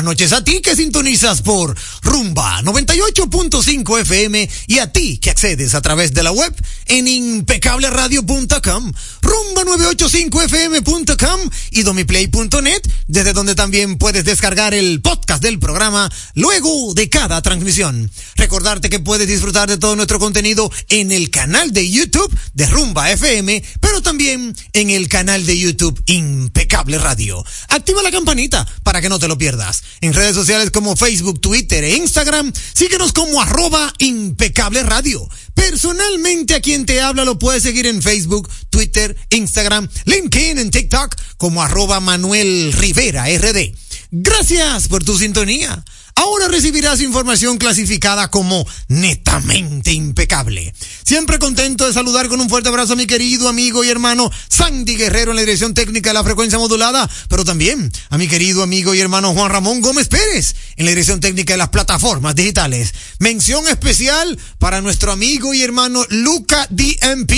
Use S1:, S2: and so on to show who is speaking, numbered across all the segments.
S1: Buenas noches a ti que sintonizas por Rumba 98.5 FM y a ti que accedes a través de la web en impecableradio.com, rumba985fm.com y domiplay.net, desde donde también puedes descargar el podcast del programa luego de cada transmisión. Recordarte que puedes disfrutar de todo nuestro contenido en el canal de YouTube de Rumba FM, pero también en el canal de YouTube Impecable Radio. Activa la campanita para que no te lo pierdas. En redes sociales como Facebook, Twitter e Instagram, síguenos como arroba Impecable Radio. Personalmente a quien te habla lo puedes seguir en Facebook, Twitter, Instagram, LinkedIn, en TikTok como arroba Manuel Rivera RD. Gracias por tu sintonía. Ahora recibirás información clasificada como netamente impecable. Siempre contento de saludar con un fuerte abrazo a mi querido amigo y hermano Sandy Guerrero en la dirección técnica de la frecuencia modulada, pero también a mi querido amigo y hermano Juan Ramón Gómez Pérez en la dirección técnica de las plataformas digitales. Mención especial para nuestro amigo y hermano Luca DMP.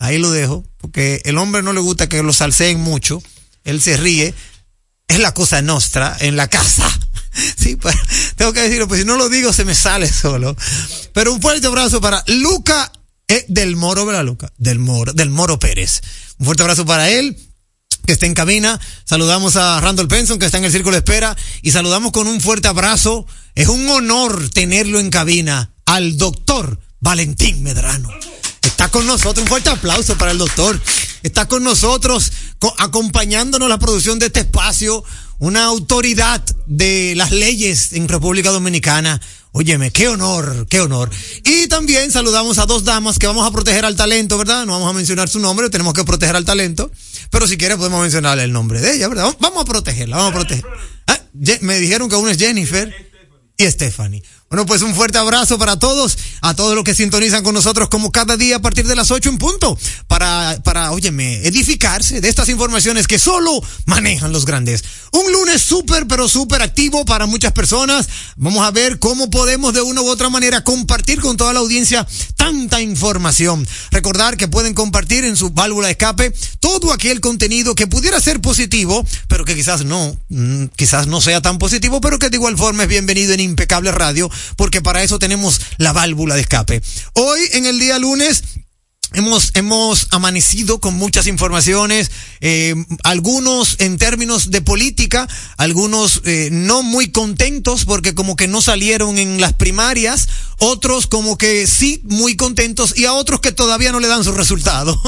S1: Ahí lo dejo, porque el hombre no le gusta que lo salseen mucho. Él se ríe. Es la cosa nuestra en la casa. Sí, pues, tengo que decirlo, pues si no lo digo se me sale solo. Pero un fuerte abrazo para Luca eh, del Moro, ¿verdad, Luca? Del Moro, del Moro Pérez. Un fuerte abrazo para él que está en cabina. Saludamos a Randall Benson, que está en el círculo de espera. Y saludamos con un fuerte abrazo. Es un honor tenerlo en cabina al doctor Valentín Medrano. Está con nosotros. Un fuerte aplauso para el doctor. Está con nosotros, co acompañándonos la producción de este espacio una autoridad de las leyes en República Dominicana. Óyeme, qué honor, qué honor. Y también saludamos a dos damas que vamos a proteger al talento, ¿verdad? No vamos a mencionar su nombre, tenemos que proteger al talento. Pero si quiere podemos mencionarle el nombre de ella, ¿verdad? Vamos a protegerla, vamos a proteger. Ah, me dijeron que una es Jennifer y Stephanie. Bueno, pues un fuerte abrazo para todos, a todos los que sintonizan con nosotros como cada día a partir de las 8 en punto, para, para, óyeme, edificarse de estas informaciones que solo manejan los grandes. Un lunes súper, pero súper activo para muchas personas. Vamos a ver cómo podemos de una u otra manera compartir con toda la audiencia tanta información. Recordar que pueden compartir en su válvula de escape todo aquel contenido que pudiera ser positivo, pero que quizás no, quizás no sea tan positivo, pero que de igual forma es bienvenido en Impecable Radio porque para eso tenemos la válvula de escape. Hoy, en el día lunes, Hemos, hemos amanecido con muchas informaciones, eh, algunos en términos de política, algunos eh, no muy contentos porque como que no salieron en las primarias, otros como que sí muy contentos y a otros que todavía no le dan su resultado.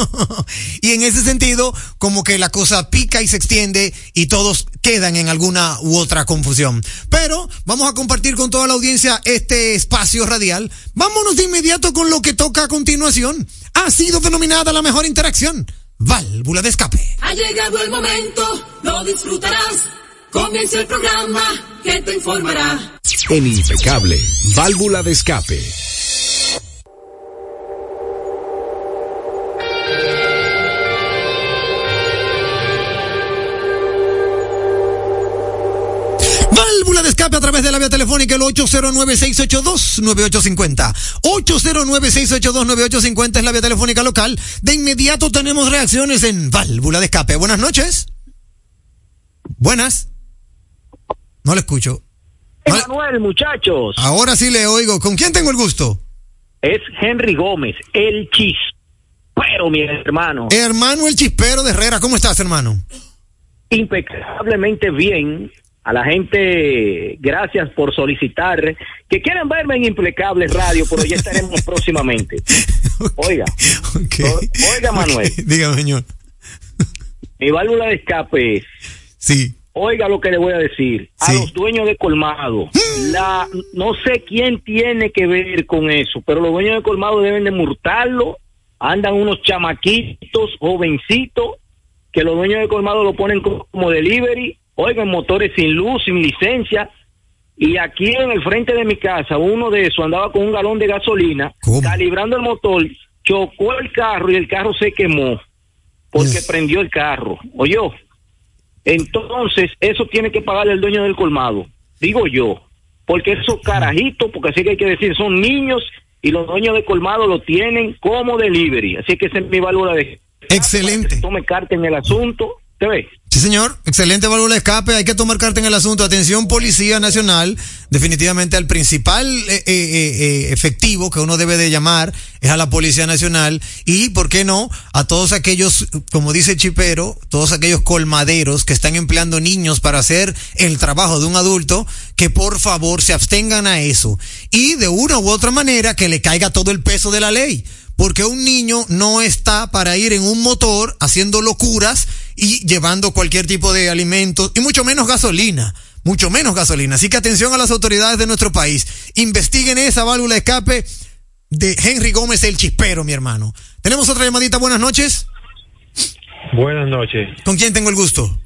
S1: y en ese sentido, como que la cosa pica y se extiende y todos quedan en alguna u otra confusión. Pero vamos a compartir con toda la audiencia este espacio radial. Vámonos de inmediato con lo que toca a continuación ha sido denominada la mejor interacción. Válvula de escape.
S2: Ha llegado el momento, lo disfrutarás. Comienza el programa que te informará.
S3: En Impecable, válvula de escape.
S1: Válvula de escape a través de la vía telefónica el 809-682-9850. 809-682-9850 es la vía telefónica local. De inmediato tenemos reacciones en válvula de escape. Buenas noches. Buenas. No le escucho. No le...
S4: Manuel, muchachos.
S1: Ahora sí le oigo. ¿Con quién tengo el gusto?
S4: Es Henry Gómez, el chispero, mi hermano.
S1: Hermano el chispero de Herrera. ¿Cómo estás, hermano?
S4: Impecablemente bien a la gente, gracias por solicitar que quieren verme en Impecable Radio, pero ya estaremos próximamente. Oiga,
S1: okay.
S4: oiga Manuel.
S1: Okay. Dígame, señor.
S4: Mi válvula de escape es.
S1: Sí.
S4: Oiga lo que le voy a decir. A los dueños de colmado. La, no sé quién tiene que ver con eso, pero los dueños de colmado deben de multarlo. Andan unos chamaquitos, jovencitos, que los dueños de colmado lo ponen co- como delivery. Oigan, motores sin luz, sin licencia. Y aquí en el frente de mi casa, uno de esos andaba con un galón de gasolina,
S1: ¿Cómo?
S4: calibrando el motor, chocó el carro y el carro se quemó porque
S1: Uf.
S4: prendió el carro. Oyó. Entonces, eso tiene que pagar el dueño del colmado, digo yo, porque esos carajitos, porque así que hay que decir, son niños y los dueños de colmado lo tienen como delivery. Así que esa es mi válvula de...
S1: Excelente.
S4: Tome carta en el asunto.
S1: Sí, señor. Excelente válvula de escape. Hay que tomar carta en el asunto. Atención, Policía Nacional. Definitivamente al principal eh, eh, eh, efectivo que uno debe de llamar es a la Policía Nacional. Y, ¿por qué no? A todos aquellos, como dice Chipero, todos aquellos colmaderos que están empleando niños para hacer el trabajo de un adulto, que por favor se abstengan a eso. Y de una u otra manera que le caiga todo el peso de la ley porque un niño no está para ir en un motor haciendo locuras y llevando cualquier tipo de alimentos y mucho menos gasolina, mucho menos gasolina. Así que atención a las autoridades de nuestro país. Investiguen esa válvula de escape de Henry Gómez el Chispero, mi hermano. Tenemos otra llamadita. Buenas noches.
S5: Buenas noches.
S1: ¿Con quién tengo el gusto?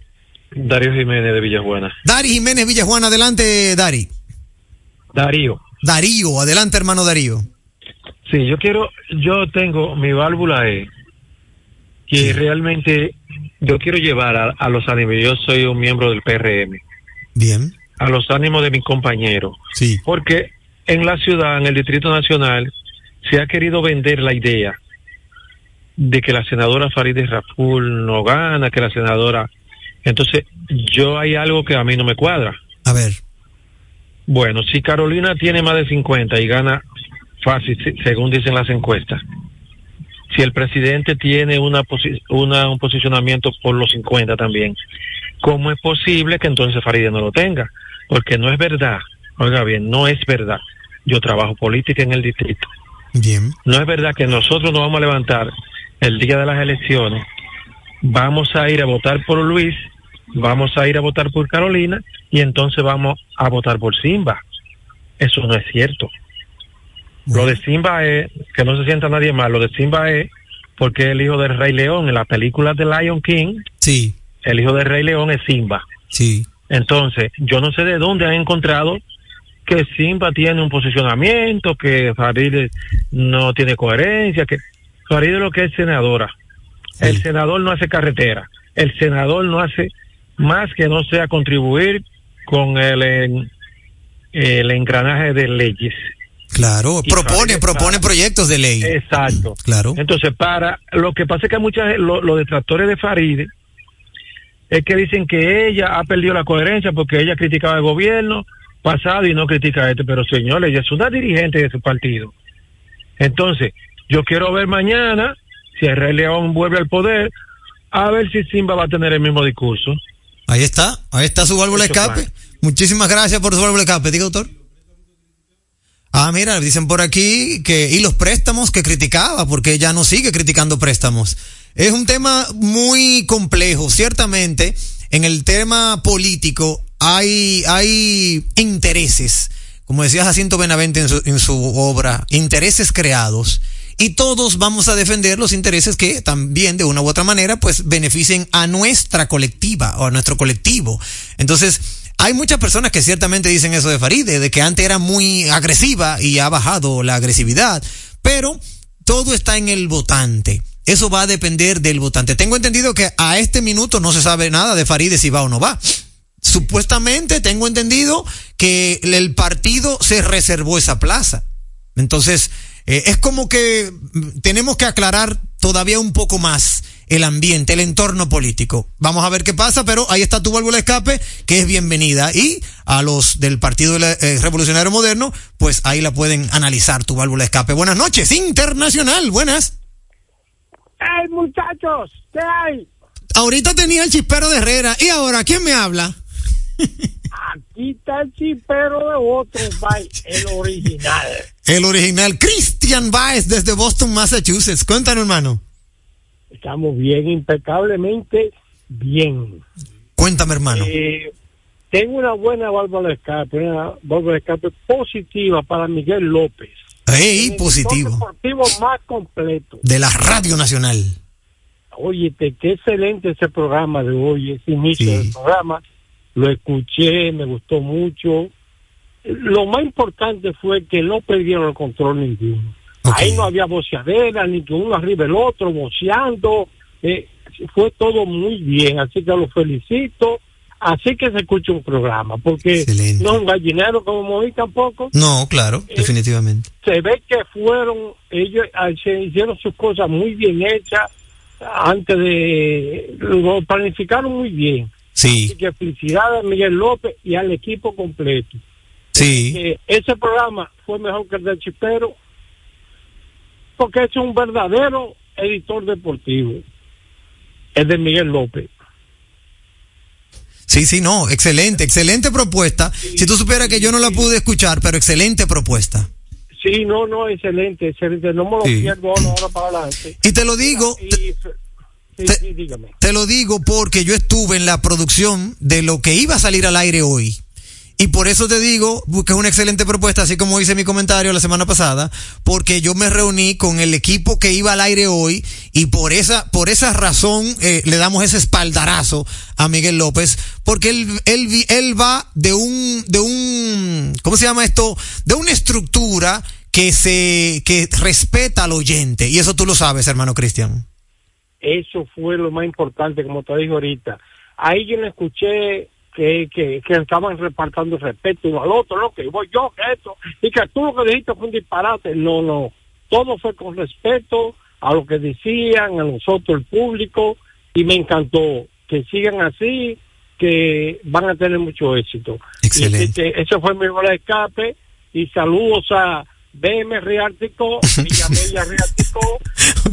S5: Darío Jiménez de Villajuana.
S1: Dari Jiménez Villajuana, adelante, Dari.
S5: Darío.
S1: Darío, adelante, hermano Darío.
S5: Sí, yo quiero, yo tengo mi válvula E, que realmente yo quiero llevar a, a, los ánimos, yo soy un miembro del PRM.
S1: Bien.
S5: A los ánimos de mi compañero.
S1: Sí.
S5: Porque en la ciudad, en el Distrito Nacional, se ha querido vender la idea de que la senadora Farideh Raful no gana, que la senadora... Entonces, yo hay algo que a mí no me cuadra.
S1: A ver.
S5: Bueno, si Carolina tiene más de 50 y gana fácil, según dicen las encuestas, si el presidente tiene una, posi una un posicionamiento por los 50 también, ¿cómo es posible que entonces Farideh no lo tenga? Porque no es verdad, oiga bien, no es verdad. Yo trabajo política en el distrito.
S1: Bien.
S5: No es verdad que nosotros nos vamos a levantar el día de las elecciones, vamos a ir a votar por Luis, vamos a ir a votar por Carolina y entonces vamos a votar por Simba. Eso no es cierto. Lo de Simba es, que no se sienta nadie mal, lo de Simba es porque es el hijo del Rey León. En la película de Lion King,
S1: sí.
S5: el hijo del Rey León es Simba.
S1: Sí.
S5: Entonces, yo no sé de dónde han encontrado que Simba tiene un posicionamiento, que Farid no tiene coherencia, que Farid es lo que es senadora. Sí. El senador no hace carretera, el senador no hace más que no sea contribuir con el, el engranaje de leyes.
S1: Claro, propone, propone proyectos de ley.
S5: Exacto.
S1: Claro.
S5: Entonces, para, lo que pasa es que muchas, los lo detractores de Farid es que dicen que ella ha perdido la coherencia porque ella criticaba el gobierno pasado y no critica a este, pero señores, ella es una dirigente de su partido. Entonces, yo quiero ver mañana, si el Rey León vuelve al poder, a ver si Simba va a tener el mismo discurso.
S1: Ahí está, ahí está su válvula de escape. Muchísimas gracias por su válvula de escape, diga doctor. Ah, mira, dicen por aquí que, y los préstamos que criticaba, porque ella no sigue criticando préstamos. Es un tema muy complejo, ciertamente. En el tema político hay, hay intereses, como decía Jacinto Benavente en su, en su obra, intereses creados. Y todos vamos a defender los intereses que también de una u otra manera pues beneficien a nuestra colectiva o a nuestro colectivo. Entonces, hay muchas personas que ciertamente dicen eso de Faride, de que antes era muy agresiva y ha bajado la agresividad, pero todo está en el votante. Eso va a depender del votante. Tengo entendido que a este minuto no se sabe nada de Faride si va o no va. Supuestamente tengo entendido que el partido se reservó esa plaza. Entonces, eh, es como que tenemos que aclarar todavía un poco más el ambiente, el entorno político. Vamos a ver qué pasa, pero ahí está tu válvula de escape, que es bienvenida. Y a los del Partido eh, Revolucionario Moderno, pues ahí la pueden analizar tu válvula de escape. Buenas noches, Internacional, buenas.
S6: ¡Hey, muchachos! ¿Qué hay?
S1: Ahorita tenía el chispero de Herrera. ¿Y ahora quién me habla?
S6: Aquí está el chispero de otro, el original.
S1: El original, Christian Baez desde Boston, Massachusetts. Cuéntanos, hermano.
S6: Estamos bien, impecablemente bien.
S1: Cuéntame, hermano.
S6: Eh, tengo una buena válvula de escape, una válvula de escape positiva para Miguel López.
S1: ¡Ey, positivo!
S6: deportivo más completo.
S1: De la Radio Nacional.
S6: Oye, qué excelente ese programa de hoy, ese inicio sí. del programa. Lo escuché, me gustó mucho. Lo más importante fue que no perdieron el control ninguno. Okay. Ahí no había boceadera, ni que uno arriba el otro, boceando. Eh, fue todo muy bien, así que los felicito. Así que se escucha un programa, porque Excelente. no es un gallinero como Moí tampoco.
S1: No, claro, eh, definitivamente.
S6: Se ve que fueron, ellos se hicieron sus cosas muy bien hechas, antes de lo planificaron muy bien.
S1: Sí,
S6: Así que felicidades a Miguel López y al equipo completo.
S1: sí.
S6: Que ese programa fue mejor que el del Chipero porque es un verdadero editor deportivo. El de Miguel López.
S1: Sí, sí, no, excelente, excelente propuesta. Si tú supieras que yo no la pude escuchar, pero excelente propuesta.
S6: Sí, no, no, excelente, excelente. No me lo
S1: Sí.
S6: pierdo ahora, para adelante.
S1: Y te lo digo,
S6: Y-
S1: te,
S6: sí,
S1: te-
S6: sí, dígame.
S1: te lo digo porque yo estuve en la producción de lo que iba a salir al aire hoy. Y por eso te digo que es una excelente propuesta, así como hice mi comentario la semana pasada, porque yo me reuní con el equipo que iba al aire hoy y por esa, por esa razón eh, le damos ese espaldarazo a Miguel López, porque él, él, él va de un, de un, ¿cómo se llama esto? De una estructura que se, que respeta al oyente. Y eso tú lo sabes, hermano Cristian.
S6: Eso fue lo más importante, como te digo ahorita. Ahí yo no escuché que, que, que estaban repartiendo respeto uno al otro, no, que voy yo, que esto, y que tú lo que dijiste fue un disparate. No, no. Todo fue con respeto a lo que decían, a nosotros, el público, y me encantó. Que sigan así, que van a tener mucho éxito.
S1: Excelente.
S6: Y ese fue mi gol de escape, y saludos a BM Riártico, Villamella Riártico,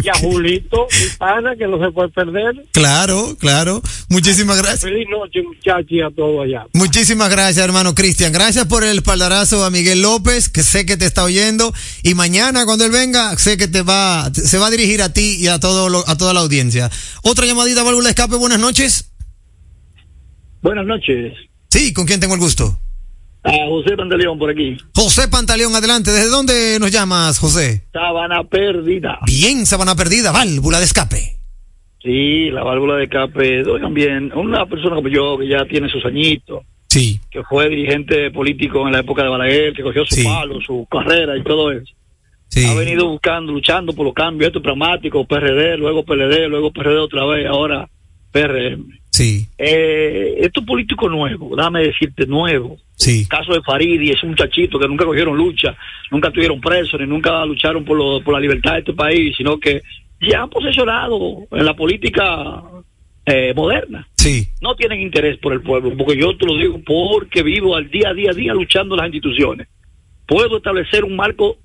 S6: y a Julito, mi pana, que no se puede perder.
S1: Claro, claro. Muchísimas gracias.
S6: Feliz noche, muchachos, y a todo allá.
S1: Muchísimas gracias, hermano Cristian. Gracias por el espaldarazo a Miguel López, que sé que te está oyendo. Y mañana, cuando él venga, sé que te va, se va a dirigir a ti y a todo lo- a toda la audiencia. Otra llamadita, válvula de escape. Buenas noches.
S7: Buenas noches.
S1: Sí, ¿con quién tengo el gusto?
S7: A José Pantaleón por aquí.
S1: José Pantaleón, adelante. ¿Desde dónde nos llamas, José?
S7: Sábana perdida.
S1: Bien, sabana perdida, válvula de escape.
S7: Sí, la válvula de escape. Oigan bien, una persona como yo que ya tiene sus añitos,
S1: Sí,
S7: que fue dirigente político en la época de Balaguer, que cogió su
S1: Sí.
S7: palo, su carrera y todo eso.
S1: sí.
S7: Ha venido buscando, luchando por los cambios, esto es pragmático, PRD, luego PLD, luego PRD otra vez, ahora PRM.
S1: Sí,
S7: Eh, esto es político nuevo, déjame decirte, nuevo.
S1: sí.
S7: caso de Faridi, ese muchachito que nunca cogieron lucha, nunca tuvieron preso, ni nunca lucharon por, lo- por la libertad de este país, sino que ya han posesionado en la política eh, moderna.
S1: Sí,
S7: No tienen interés por el pueblo, porque yo te lo digo porque vivo al día a día, día luchando las instituciones. Puedo establecer un marco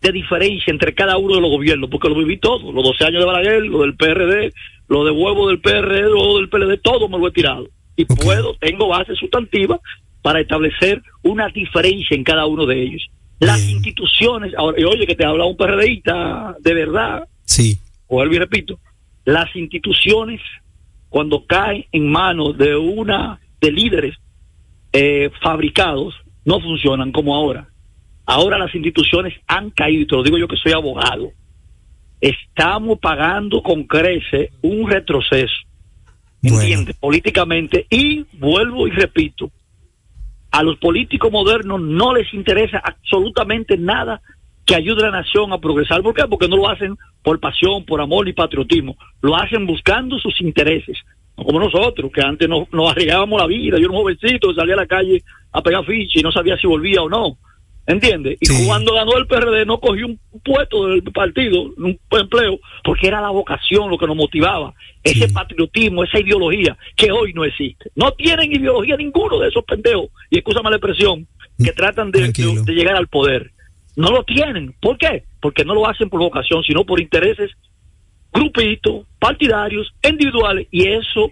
S7: de diferencia entre cada uno de los gobiernos, porque lo viví todo, los 12 años de Balaguer, lo del PRD, lo de huevo del PRD, lo del PLD, todo me lo he tirado. Y puedo, tengo base sustantiva para establecer una diferencia en cada uno de ellos. Las
S1: Bien.
S7: instituciones, ahora, y oye, que te habla un PRDista de verdad,
S1: sí,
S7: vuelvo y repito, las instituciones cuando caen en manos de una de líderes eh, fabricados no funcionan como ahora. Ahora las instituciones han caído, y te lo digo yo que soy abogado. Estamos pagando con crece un retroceso,
S1: Bueno.
S7: ¿entiendes? Políticamente, y vuelvo y repito, a los políticos modernos no les interesa absolutamente nada que ayude a la nación a progresar. ¿Por qué? Porque no lo hacen por pasión, por amor y patriotismo. Lo hacen buscando sus intereses. No como nosotros, que antes nos, nos arriesgábamos la vida. Yo era un jovencito que salía a la calle a pegar ficha y no sabía si volvía o no. ¿Entiendes? Y
S1: Sí.
S7: cuando ganó el PRD no cogió un puesto del partido, un empleo, porque era la vocación lo que nos motivaba. Ese
S1: Sí.
S7: patriotismo, esa ideología que hoy no existe. No tienen ideología ninguno de esos pendejos, y escúchame la expresión, que tratan de,
S1: Tranquilo.
S7: de- de llegar al poder. No lo tienen. ¿Por qué? Porque no lo hacen por vocación, sino por intereses grupitos, partidarios, individuales, y eso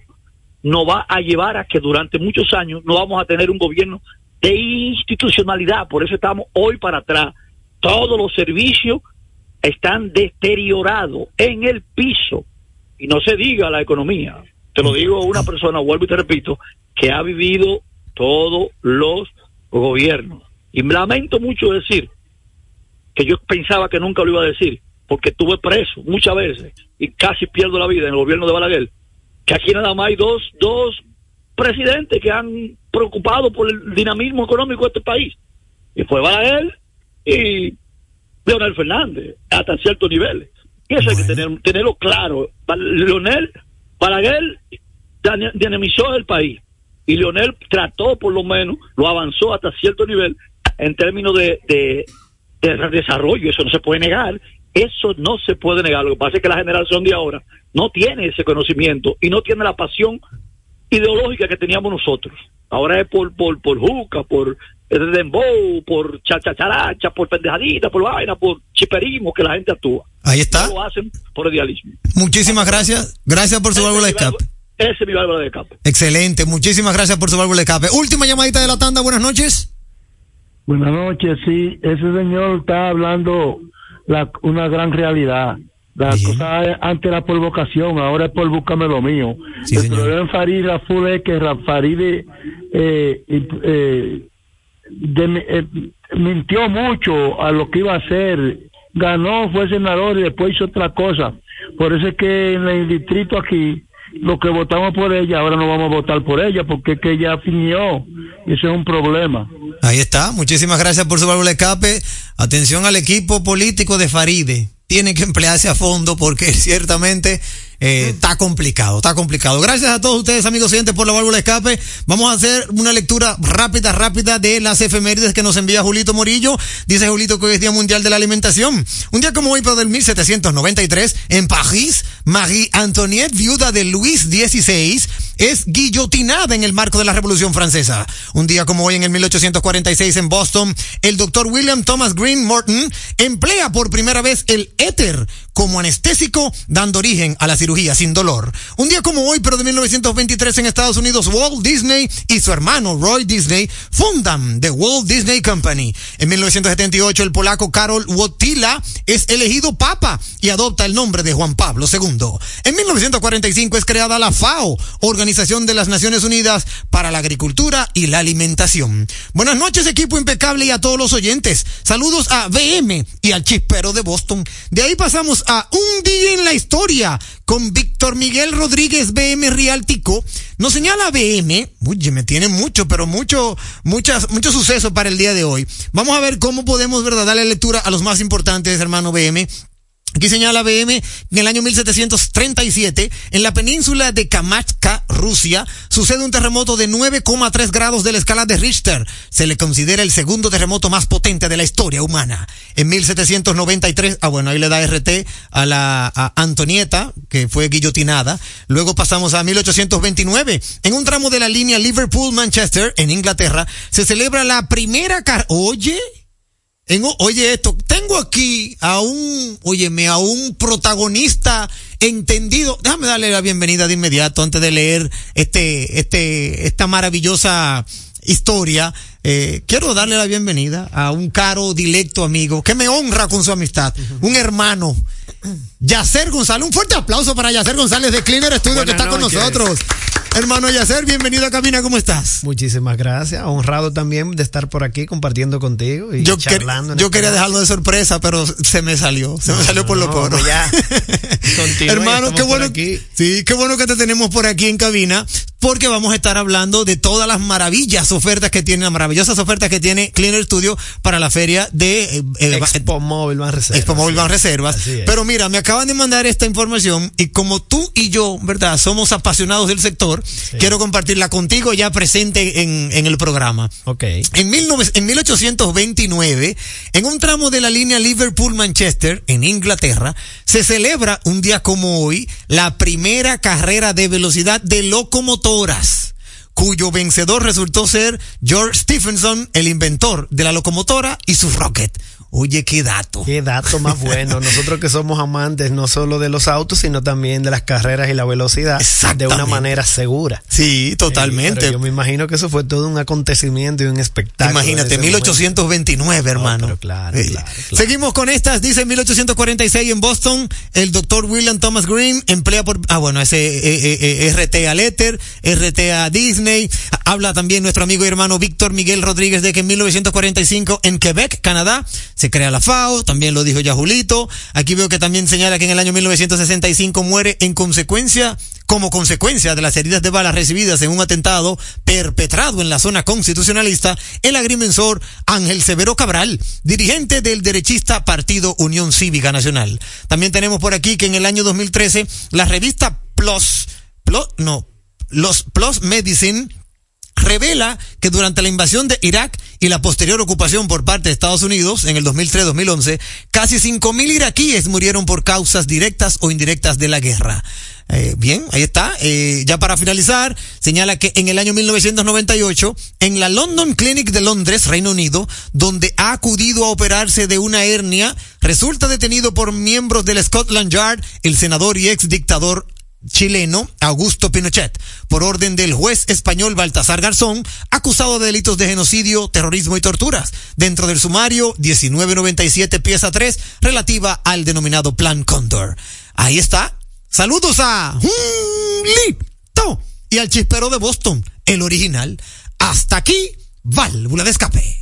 S7: nos va a llevar a que durante muchos años no vamos a tener un gobierno de institucionalidad. Por eso estamos hoy para atrás. Todos los servicios están deteriorados en el piso. Y no se diga la economía. Te lo digo una persona, vuelvo y te repito, que ha vivido todos los gobiernos. Y me lamento mucho decir que yo pensaba que nunca lo iba a decir, porque estuve preso muchas veces y casi pierdo la vida en el gobierno de Balaguer, que aquí nada más hay dos, dos presidentes que han preocupado por el dinamismo económico de este país. Y fue Balaguer y Leonel Fernández, hasta ciertos niveles. Y eso hay que tener, tenerlo claro. Leonel Balaguer dinamizó el país. Y Leonel trató, por lo menos, lo avanzó hasta cierto nivel en términos de, de, de desarrollo. Eso no se puede negar. Eso no se puede negar. Lo que pasa es que la generación de ahora no tiene ese conocimiento y no tiene la pasión ideológica que teníamos nosotros. Ahora es por, por, por juca, por dembow, por chachacharacha, por pendejadita, por vaina, por chiperismo que la gente actúa.
S1: Ahí está.
S7: No lo hacen por idealismo.
S1: Muchísimas gracias. Gracias por su válvula de escape.
S7: Ese es mi válvula de escape.
S1: Excelente. Muchísimas gracias por su válvula de escape. Última llamadita de la tanda. Buenas noches.
S8: Buenas noches, sí. Ese señor está hablando la, una gran realidad. La
S1: Bien.
S8: cosa es antes era por vocación, ahora es por búscame lo mío.
S1: Sí,
S8: el
S1: señor.
S8: problema en Farid Raful es que Farid eh, eh, de- eh, mintió mucho a lo que iba a hacer. Ganó, fue senador y después hizo otra cosa. Por eso es que en el distrito aquí, los que votamos por ella, ahora no vamos a votar por ella porque es que ella finió. Y eso es un problema.
S1: Ahí está. Muchísimas gracias por su válvula escape. Atención al equipo político de Faride. Tiene que emplearse a fondo porque ciertamente eh, está complicado, está complicado. Gracias a todos ustedes, amigos oyentes, por la válvula de escape. Vamos a hacer una lectura rápida, rápida de las efemérides que nos envía Julito Morillo. Dice Julito que hoy es Día Mundial de la Alimentación. Un día como hoy, pero del 1793, en París, Marie Antoinette, viuda de Luis XVI, es guillotinada en el marco de la Revolución Francesa. Un día como hoy, en el 1846, en Boston, el doctor William Thomas Green Morton emplea por primera vez el éter como anestésico, dando origen a la cirugía sin dolor. Un día como hoy, pero de 1923, en Estados Unidos, Walt Disney y su hermano Roy Disney fundan The Walt Disney Company. En 1978, el polaco Karol Wojtyla es elegido papa y adopta el nombre de Juan Pablo II. En 1945 es creada la FAO, Organización de las Naciones Unidas para la Agricultura y la Alimentación. Buenas noches, equipo impecable y a todos los oyentes. Saludos a BM y al chispero de Boston. De ahí pasamos a Un Día en la Historia con Víctor Miguel Rodríguez BM Rialtico. Nos señala BM, uy, me tiene mucho, pero mucho, muchas, mucho suceso para el día de hoy. Vamos a ver cómo podemos, verdad, darle lectura a los más importantes, hermano BM. Aquí señala BM, en el año 1737, en la península de Kamchatka, Rusia, sucede un terremoto de 9,3 grados de la escala de Richter. Se le considera el segundo terremoto más potente de la historia humana. En 1793, ah bueno, ahí le da RT a la a Antonieta, que fue guillotinada. Luego pasamos a 1829. En un tramo de la línea Liverpool-Manchester, en Inglaterra, se celebra la primera car... Oye, en- oye esto, tengo aquí a un, óyeme, a un protagonista entendido. Déjame darle la bienvenida de inmediato antes de leer este, este, esta maravillosa historia. Eh, quiero darle la bienvenida a un caro, directo amigo que me honra con su amistad, un hermano. Yacer González, un fuerte aplauso para Yacer González de Cleaner Studio que está con nosotros. Hermano Yacer, bienvenido a Cabina, ¿cómo estás?
S9: Muchísimas gracias. Honrado también de estar por aquí compartiendo contigo y
S1: Yo,
S9: charlando.
S1: yo
S9: este
S1: quería dejarlo de sorpresa, pero se me salió. Se me
S9: No,
S1: salió por
S9: no,
S1: lo coro.
S9: no, ya. Continúa,
S1: Hermano, qué bueno.
S9: aquí.
S1: Sí, qué bueno que te tenemos por aquí en cabina, porque vamos a estar hablando de todas las maravillas ofertas que tiene, las maravillosas ofertas que tiene Cleaner Studio para la feria de eh, eh,
S9: Expo Móvil Van Reservas.
S1: Expo Móvil Van Reservas. Pero mira, me acaban de mandar esta información y como tú y yo, ¿verdad? Somos apasionados del sector, quiero compartirla contigo ya presente en, en el programa.
S9: Ok.
S1: En, 19 en 1829, en un tramo de la línea Liverpool-Manchester, en Inglaterra, se celebra un día como hoy la primera carrera de velocidad de locomotoras, cuyo vencedor resultó ser George Stephenson, el inventor de la locomotora y su rocket. Oye, qué dato.
S9: Qué dato más bueno. Nosotros que somos amantes no solo de los autos, sino también de las carreras y la velocidad de una manera segura.
S1: Sí, totalmente.
S9: Pero yo me imagino que eso fue todo un acontecimiento y un espectáculo.
S1: Imagínate,
S9: en ese
S1: 1829, hermano.
S9: pero claro,
S1: Eh,
S9: claro, claro.
S1: Seguimos con estas. Dice en 1846 en Boston, el doctor William Thomas Green emplea por, ah, bueno, ese eh, eh, eh, RT a Letter, RT a Disney. Habla también nuestro amigo y hermano Víctor Miguel Rodríguez de que en 1945 en Quebec, Canadá, se crea la FAO. También lo dijo ya Julito. Aquí veo que también señala que en el año 1965 muere en consecuencia como consecuencia de las heridas de balas recibidas en un atentado perpetrado en la zona constitucionalista, el agrimensor Ángel Severo Cabral, dirigente del derechista Partido Unión Cívica Nacional. También tenemos por aquí que en el año 2013 la revista Plus, Plus no, los Plus Medicine revela que durante la invasión de Irak y la posterior ocupación por parte de Estados Unidos en el 2003-2011, casi 5.000 iraquíes murieron por causas directas o indirectas de la guerra. Eh, bien, ahí está. Eh, ya para finalizar, señala que en el año 1998, en la London Clinic de Londres, Reino Unido, donde ha acudido a operarse de una hernia, resulta detenido por miembros del Scotland Yard el senador y ex dictador chileno Augusto Pinochet, por orden del juez español Baltasar Garzón, acusado de delitos de genocidio, terrorismo y torturas, dentro del sumario 1997 pieza 3, relativa al denominado Plan Condor. Ahí está. Saludos a Lito y al chispero de Boston, el original. Hasta aquí, válvula de escape.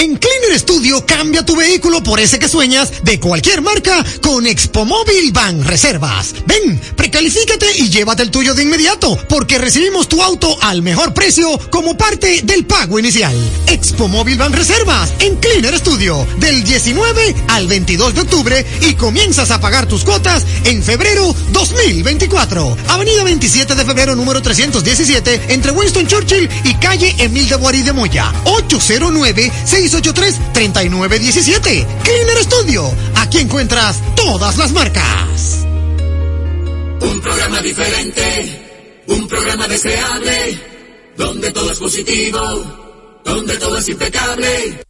S1: En Cleaner Studio cambia tu vehículo por ese que sueñas de cualquier marca con Expo Móvil Van Reservas. Ven, precalifícate y llévate el tuyo de inmediato porque recibimos tu auto al mejor precio como parte del pago inicial. Expo Móvil Van Reservas en Cleaner Studio del 19 al 22 de octubre y comienzas a pagar tus cuotas en febrero 2024. Avenida 27 de febrero número 317 entre Winston Churchill y calle Emil de Boari de Moya. 809 683-3917. Cleaner Studio. Aquí encuentras todas las marcas.
S2: Un programa diferente, un programa deseable, donde todo es positivo, donde todo es impecable.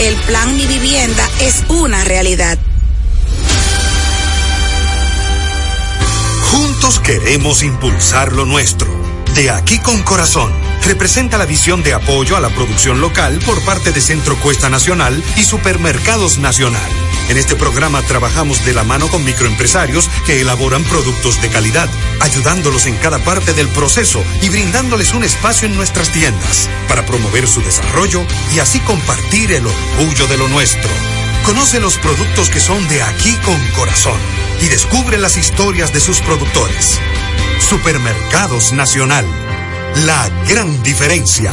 S10: el plan Mi Vivienda es una realidad.
S11: Juntos queremos impulsar lo nuestro. De aquí con corazón. Representa la visión de apoyo a la producción local por parte de Centro Cuesta Nacional y Supermercados Nacional. En este programa trabajamos de la mano con microempresarios que elaboran productos de calidad, ayudándolos en cada parte del proceso y brindándoles un espacio en nuestras tiendas para promover su desarrollo y así compartir el orgullo de lo nuestro. Conoce los productos que son de aquí con corazón y descubre las historias de sus productores. Supermercados Nacional. La gran diferencia.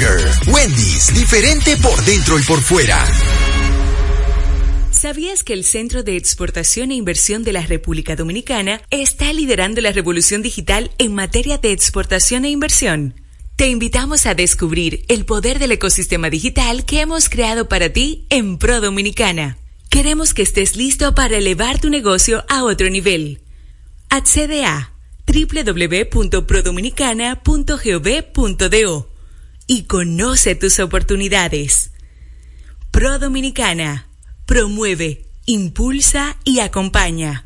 S12: Wendy's, diferente por dentro y por fuera.
S13: ¿Sabías que el Centro de Exportación e Inversión de la República Dominicana está liderando la revolución digital en materia de exportación e inversión? Te invitamos a descubrir el poder del ecosistema digital que hemos creado para ti en Pro Dominicana. Queremos que estés listo para elevar tu negocio a otro nivel. Accede a y conoce tus oportunidades. Pro Dominicana promueve, impulsa y acompaña.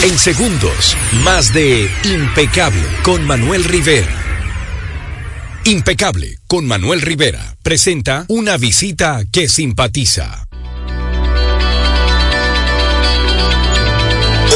S14: En segundos, más de Impecable con Manuel Rivera. Impecable con Manuel Rivera presenta una visita que simpatiza.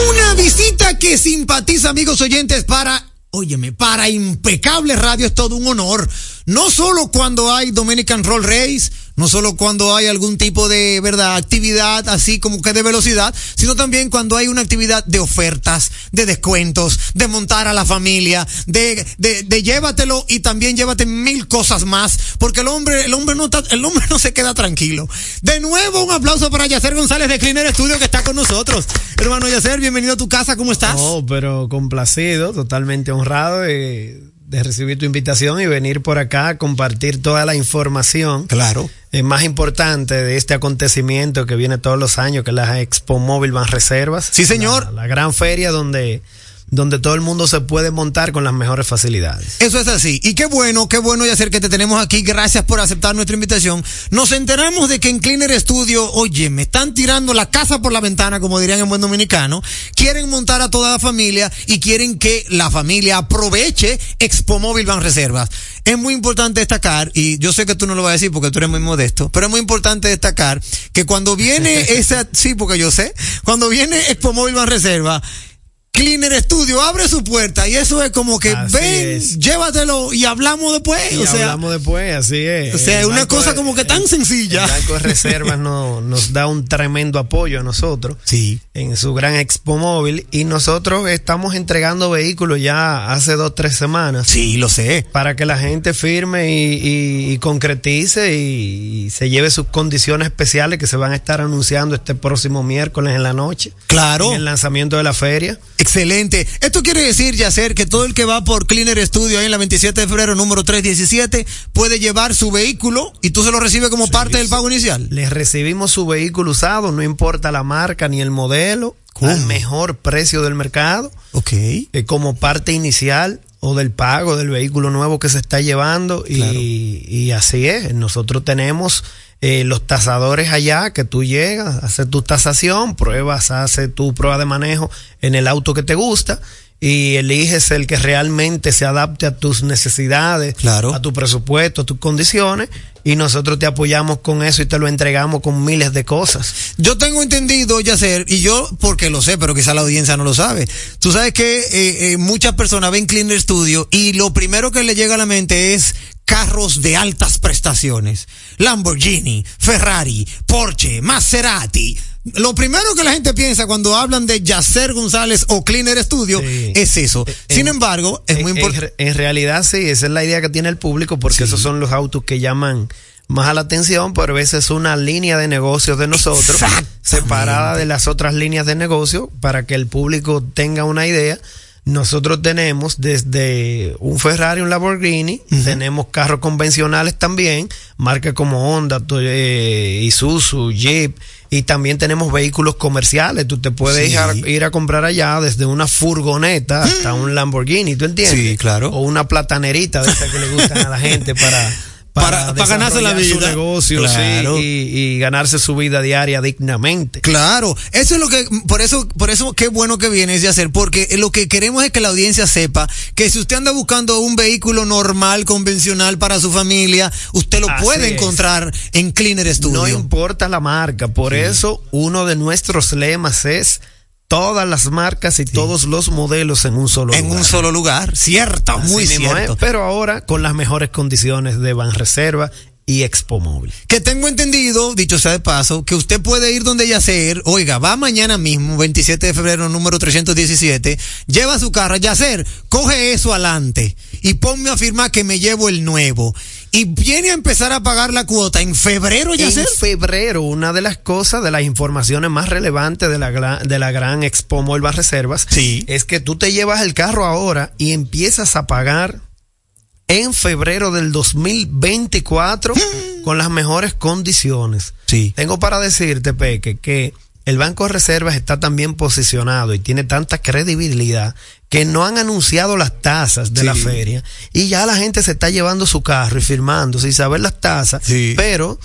S1: Una visita que simpatiza, amigos oyentes, para, óyeme, para Impecable Radio es todo un honor. No solo cuando hay Dominican Roll Race, no solo cuando hay algún tipo de, verdad, actividad así como que de velocidad, sino también cuando hay una actividad de ofertas, de descuentos, de montar a la familia, de, de, de llévatelo y también llévate mil cosas más, porque el hombre, el hombre no está, el hombre no se queda tranquilo. De nuevo, un aplauso para Yacer González de Cleaner Studio que está con nosotros. Hermano Yacer, bienvenido a tu casa, ¿cómo estás?
S9: Oh, pero complacido, totalmente honrado de, de recibir tu invitación y venir por acá a compartir toda la información.
S1: Claro.
S9: eh, más importante de este acontecimiento que viene todos los años, que es la Expo Móvil Van Reservas.
S1: Sí, señor.
S9: La, la gran feria donde, donde todo el mundo se puede montar con las mejores facilidades.
S1: Eso es así. Y qué bueno, qué bueno, Yacer, que te tenemos aquí. Gracias por aceptar nuestra invitación. Nos enteramos de que en Cleaner Studio, oye, me están tirando la casa por la ventana, como dirían en buen dominicano. Quieren montar a toda la familia y quieren que la familia aproveche Expo Móvil Van Reservas. Es muy importante destacar, y yo sé que tú no lo vas a decir porque tú eres muy modesto, pero es muy importante destacar que cuando viene esa, sí, porque yo sé, cuando viene Expo Móvil Van Reservas, Cleaner Studio abre su puerta y eso es como que
S9: Así
S1: ven,
S9: es.
S1: llévatelo y hablamos después.
S9: Y
S1: o sea,
S9: hablamos después, así es.
S1: o sea,
S9: El
S1: una cosa como que tan sencilla.
S9: El Banco de Reservas no- nos da un tremendo apoyo a nosotros
S1: sí.
S9: en su gran Expo Móvil y nosotros estamos entregando vehículos ya hace dos, tres semanas.
S1: Sí, lo sé.
S9: Para que la gente firme y, y- y concretice y, y se lleve sus condiciones especiales que se van a estar anunciando este próximo miércoles en la noche.
S1: Claro.
S9: En el lanzamiento de la feria.
S1: Excelente. Esto quiere decir, Yacer, que todo el que va por Cleaner Studio ahí en la 27 de febrero, número 317, puede llevar su vehículo y tú se lo recibes como parte del pago inicial.
S9: Les recibimos su vehículo usado, no importa la marca ni el modelo, al mejor precio del mercado.
S1: Ok.
S9: eh, como parte inicial o del pago del vehículo nuevo que se está llevando y, y así es. Nosotros tenemos eh, los tasadores allá que tú llegas, haces tu tasación, pruebas, haces tu prueba de manejo en el auto que te gusta y eliges el que realmente se adapte a tus necesidades,
S1: Claro.
S9: a tu presupuesto, a tus condiciones y nosotros te apoyamos con eso y te lo entregamos con miles de cosas.
S1: Yo tengo entendido, Yacer, y yo porque lo sé, pero quizá la audiencia no lo sabe. Tú sabes que eh, eh, muchas personas ven Cleaner Studio y lo primero que le llega a la mente es carros de altas prestaciones. Lamborghini, Ferrari, Porsche, Maserati. Lo primero que la gente piensa cuando hablan de Yacer González o Cleaner Studio es eso. Sin embargo, es muy
S9: En-
S1: importante.
S9: En, en realidad sí, esa es la idea que tiene el público porque esos son los autos que llaman más a la atención, pero esa es una línea de negocios de nosotros separada de las otras líneas de negocio para que el público tenga una idea. Nosotros tenemos desde un Ferrari, un Lamborghini, tenemos carros convencionales también, marcas como Honda, eh, Isuzu, Jeep, y también tenemos vehículos comerciales. Tú te puedes
S1: Sí.
S9: ir, a, ir a comprar allá desde una furgoneta hasta un Lamborghini, ¿tú entiendes?
S1: Sí, claro.
S9: O una platanerita de esas que le gustan a la gente para
S1: Para- para ganarse la vida.
S9: su negocio
S1: Claro.
S9: sí, y, y ganarse su vida diaria dignamente.
S1: Claro, eso es lo que, por eso, por eso qué bueno que vienes de hacer, porque lo que queremos es que la audiencia sepa que si usted anda buscando un vehículo normal, convencional para su familia, usted lo
S9: Así
S1: puede
S9: es.
S1: encontrar en Cleaner Studio.
S9: No importa la marca, por eso uno de nuestros lemas es todas las marcas y todos los modelos en un solo
S1: en
S9: lugar.
S1: un solo lugar. Cierto,
S9: Así
S1: muy cierto.
S9: es, pero ahora con las mejores condiciones de Banreserva y Expo Móvil.
S1: Que tengo entendido, dicho sea de paso, que usted puede ir donde Yacer, oiga, va mañana mismo, 27 de febrero, número 317, lleva su carro, Yacer, coge eso adelante y ponme a firmar que me llevo el nuevo. Y viene a empezar a pagar la cuota en febrero, Yacer.
S9: En febrero, una de las cosas, de las informaciones más relevantes de la, de la gran Expo Móvil Reservas, es que tú te llevas el carro ahora y empiezas a pagar en febrero del 2024 con las mejores condiciones.
S1: Sí.
S9: Tengo para decirte, Peque, que el Banco de Reservas está tan bien posicionado y tiene tanta credibilidad que no han anunciado las tasas de
S1: Sí.
S9: la feria y ya la gente se está llevando su carro y firmando sin saber las tasas, pero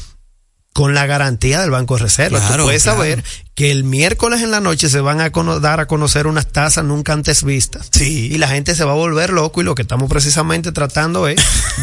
S9: con la garantía del Banco de Reservas.
S1: Claro,
S9: Tú puedes
S1: claro.
S9: saber que el miércoles en la noche se van a dar a conocer unas tasas nunca antes vistas. Y la gente se va a volver loco y lo que estamos precisamente tratando es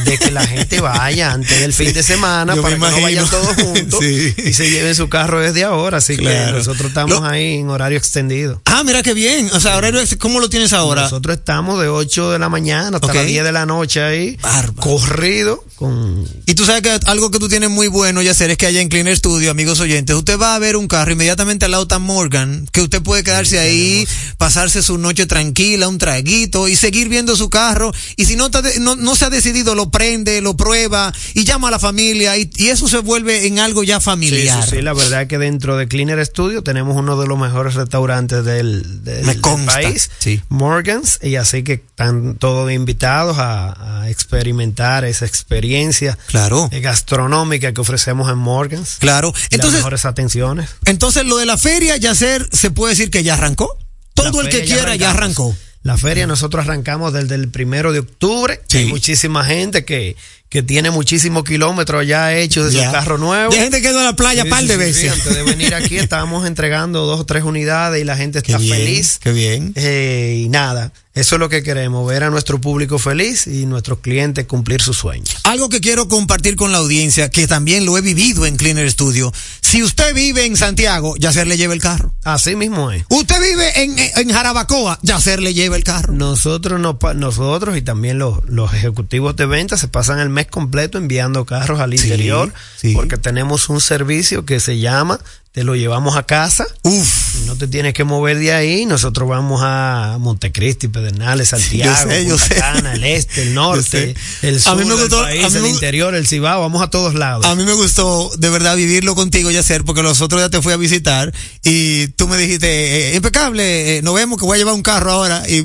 S9: de que la gente vaya antes del fin de semana
S1: Yo
S9: para que no vayan todos juntos
S1: Sí.
S9: y se lleven su carro desde ahora. Así que
S1: Claro.
S9: nosotros estamos ahí en horario extendido.
S1: Ah, mira qué bien. O sea, horario, ¿cómo lo tienes ahora?
S9: Nosotros estamos de 8 de la mañana hasta
S1: Ok.
S9: las 10 de la noche ahí, corrido con
S1: Y tú sabes que algo que tú tienes muy bueno, Yacer, es que allá en Cleaner Studio, amigos oyentes, usted va a ver un carro inmediatamente al lado está Morgan, que usted puede quedarse ahí, pasarse su noche tranquila, un traguito y seguir viendo su carro. Y si no, está de- no, no se ha decidido, lo prende, lo prueba y llama a la familia y, y eso se vuelve en algo ya familiar.
S9: Sí, sí, sí, la verdad es que dentro de Cleaner Studio tenemos uno de los mejores restaurantes del, del-
S1: Me
S9: del
S1: consta,
S9: país,
S1: sí.
S9: Morgans, y así que están todos invitados a, a experimentar esa experiencia
S1: claro.
S9: eh, gastronómica que ofrecemos en Morgans.
S1: Claro.
S9: Y
S1: Entonces-
S9: las mejores atenciones.
S1: Entonces, lo de la feria, Yacer, se puede decir que ya arrancó. Todo
S9: La
S1: el que quiera ya arrancó.
S9: La feria nosotros arrancamos desde el primero de octubre. Hay muchísima gente que, que tiene muchísimos kilómetros ya hechos de su carro nuevo.
S1: Ya hay gente que ido a la playa
S9: Sí,
S1: par de
S9: sí,
S1: veces.
S9: Antes de venir aquí estábamos entregando dos o tres unidades y la gente está
S1: bien,
S9: feliz.
S1: Qué bien.
S9: Eh, y nada, eso es lo que queremos, ver a nuestro público feliz y nuestros clientes cumplir sus sueños.
S1: Algo que quiero compartir con la audiencia, que también lo he vivido en Cleaner Studio. Si usted vive en Santiago, Yacer le lleva el carro.
S9: Así mismo es.
S1: Usted vive en, en Jarabacoa, Yacer le lleva el carro.
S9: Nosotros, no, nosotros y también los, los ejecutivos de venta se pasan el mes completo enviando carros al interior porque tenemos un servicio que se llama te lo llevamos a casa.
S1: Uf.
S9: No te tienes que mover de ahí. Nosotros vamos a Montecristi, Pedernales, Santiago,
S1: sé, yo
S9: Punta
S1: sé.
S9: Cana, el este, el norte, el
S1: A
S9: sur,
S1: mí me gustó-
S9: del país,
S1: a mí
S9: el
S1: me
S9: interior, el Cibao. Vamos a todos lados.
S1: A mí me gustó de verdad vivirlo contigo, Yacer, porque los otros días te fui a visitar y tú me dijiste, eh, impecable, eh, nos vemos que voy a llevar un carro ahora y,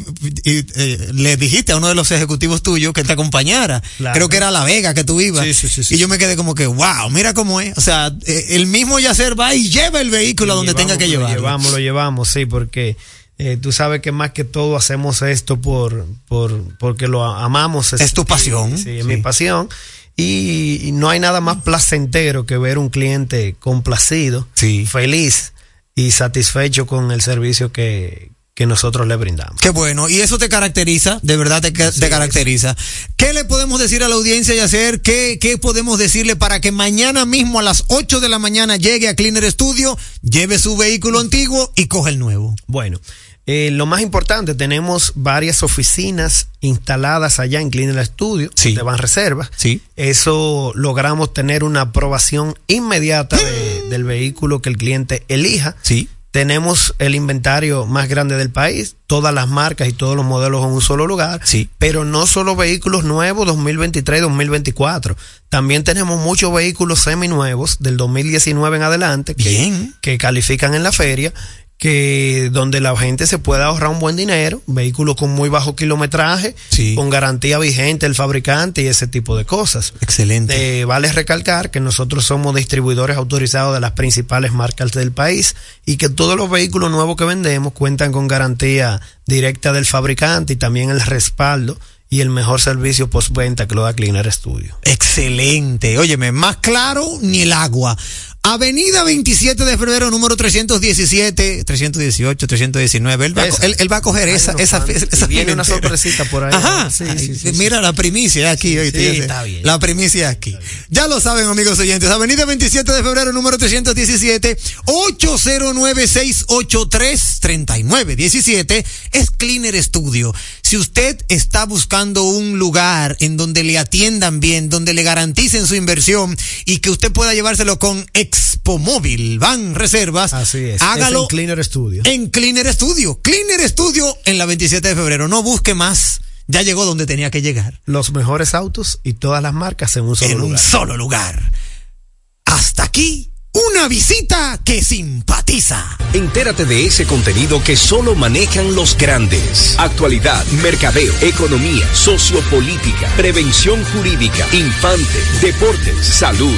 S1: y, eh, le dijiste a uno de los ejecutivos tuyos que te acompañara.
S9: Claro.
S1: Creo que era La Vega que tú ibas.
S9: Sí, sí, sí, sí.
S1: y yo me quedé como que, wow, mira cómo es. O sea, eh, el mismo Yacer va y lleva el vehículo a donde tenga que
S9: Lo
S1: llevarlo.
S9: llevamos, lo llevamos, sí, porque eh, tú sabes que más que todo hacemos esto por, por porque lo amamos.
S1: Es tu pasión.
S9: Sí, es mi pasión. Y, y no hay nada más placentero que ver un cliente complacido, feliz y satisfecho con el servicio que, que nosotros le brindamos.
S1: Qué bueno, y eso te caracteriza, de verdad te, ca- te caracteriza. ¿Qué le podemos decir a la audiencia y hacer? ¿Qué, ¿Qué podemos decirle para que mañana mismo a las 8 de la mañana llegue a Cleaner Studio, lleve su vehículo antiguo y coge el nuevo?
S9: Bueno, eh, lo más importante, tenemos varias oficinas instaladas allá en Cleaner Studio, de Van Reservas.
S1: Sí.
S9: Eso logramos tener una aprobación inmediata de- del vehículo que el cliente elija.
S1: Sí.
S9: Tenemos el inventario más grande del país, todas las marcas y todos los modelos en un solo lugar.
S1: Sí.
S9: Pero no solo vehículos nuevos 2023 2024. También tenemos muchos vehículos seminuevos del 2019 en adelante que, que califican en la feria que donde la gente se pueda ahorrar un buen dinero, vehículos con muy bajo kilometraje, con garantía vigente el fabricante y ese tipo de cosas.
S1: Excelente.
S9: Eh, vale recalcar que nosotros somos distribuidores autorizados de las principales marcas del país y que todos los vehículos nuevos que vendemos cuentan con garantía directa del fabricante y también el respaldo y el mejor servicio postventa que lo da Cleaner Studio.
S1: Excelente. Óyeme, más claro ni el agua. Avenida 27 de febrero, número 317, 318, 319. Él va,
S9: Esa.
S1: él, él va a coger
S9: Ay,
S1: esa,
S9: no,
S1: esa, esa
S9: Y viene una sorpresita por ahí.
S1: Ajá.
S9: Sí,
S1: Ay,
S9: sí, sí,
S1: mira la primicia aquí. oíste,
S9: está bien.
S1: La primicia aquí. Ya lo saben, amigos oyentes. Avenida 27 de febrero, número 317, 809-683-3917. Es Cleaner Studio. Si usted está buscando un lugar en donde le atiendan bien, donde le garanticen su inversión y que usted pueda llevárselo con Expo Móvil, van reservas,
S9: Así es.
S1: hágalo
S9: Es en Cleaner Studio.
S1: en Cleaner Studio. Cleaner Studio en la 27 de febrero. No busque más. Ya llegó donde tenía que llegar.
S9: Los mejores autos y todas las marcas en un solo
S1: en
S9: lugar.
S1: un solo lugar. Hasta aquí, una visita que simpatiza.
S14: Entérate de ese contenido que solo manejan los grandes. Actualidad, mercadeo, economía, sociopolítica, prevención jurídica, infante, deportes, salud,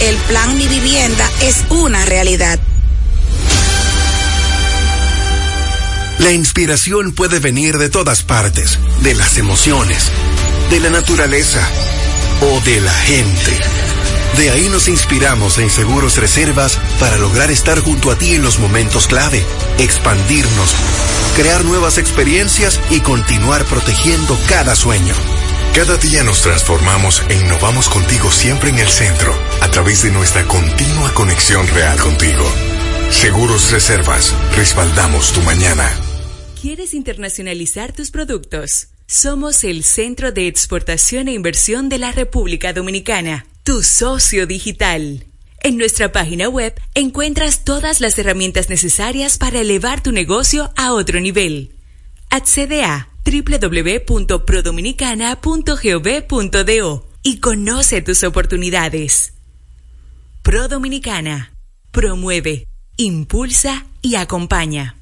S10: El plan Mi Vivienda es una realidad.
S15: La inspiración puede venir de todas partes, de las emociones, de la naturaleza o de la gente. De ahí nos inspiramos en Seguros Reservas para lograr estar junto a ti en los momentos clave, expandirnos, crear nuevas experiencias y continuar protegiendo cada sueño.
S16: Cada día nos transformamos e innovamos contigo siempre en el centro, a través de nuestra continua conexión real contigo. Seguros Reservas, respaldamos tu mañana.
S13: ¿Quieres internacionalizar tus productos? Somos el Centro de Exportación e Inversión de la República Dominicana, tu socio digital. En nuestra página web encuentras todas las herramientas necesarias para elevar tu negocio a otro nivel. Accede a www.prodominicana.gov.do y conoce tus oportunidades. Pro Dominicana promueve, impulsa y acompaña.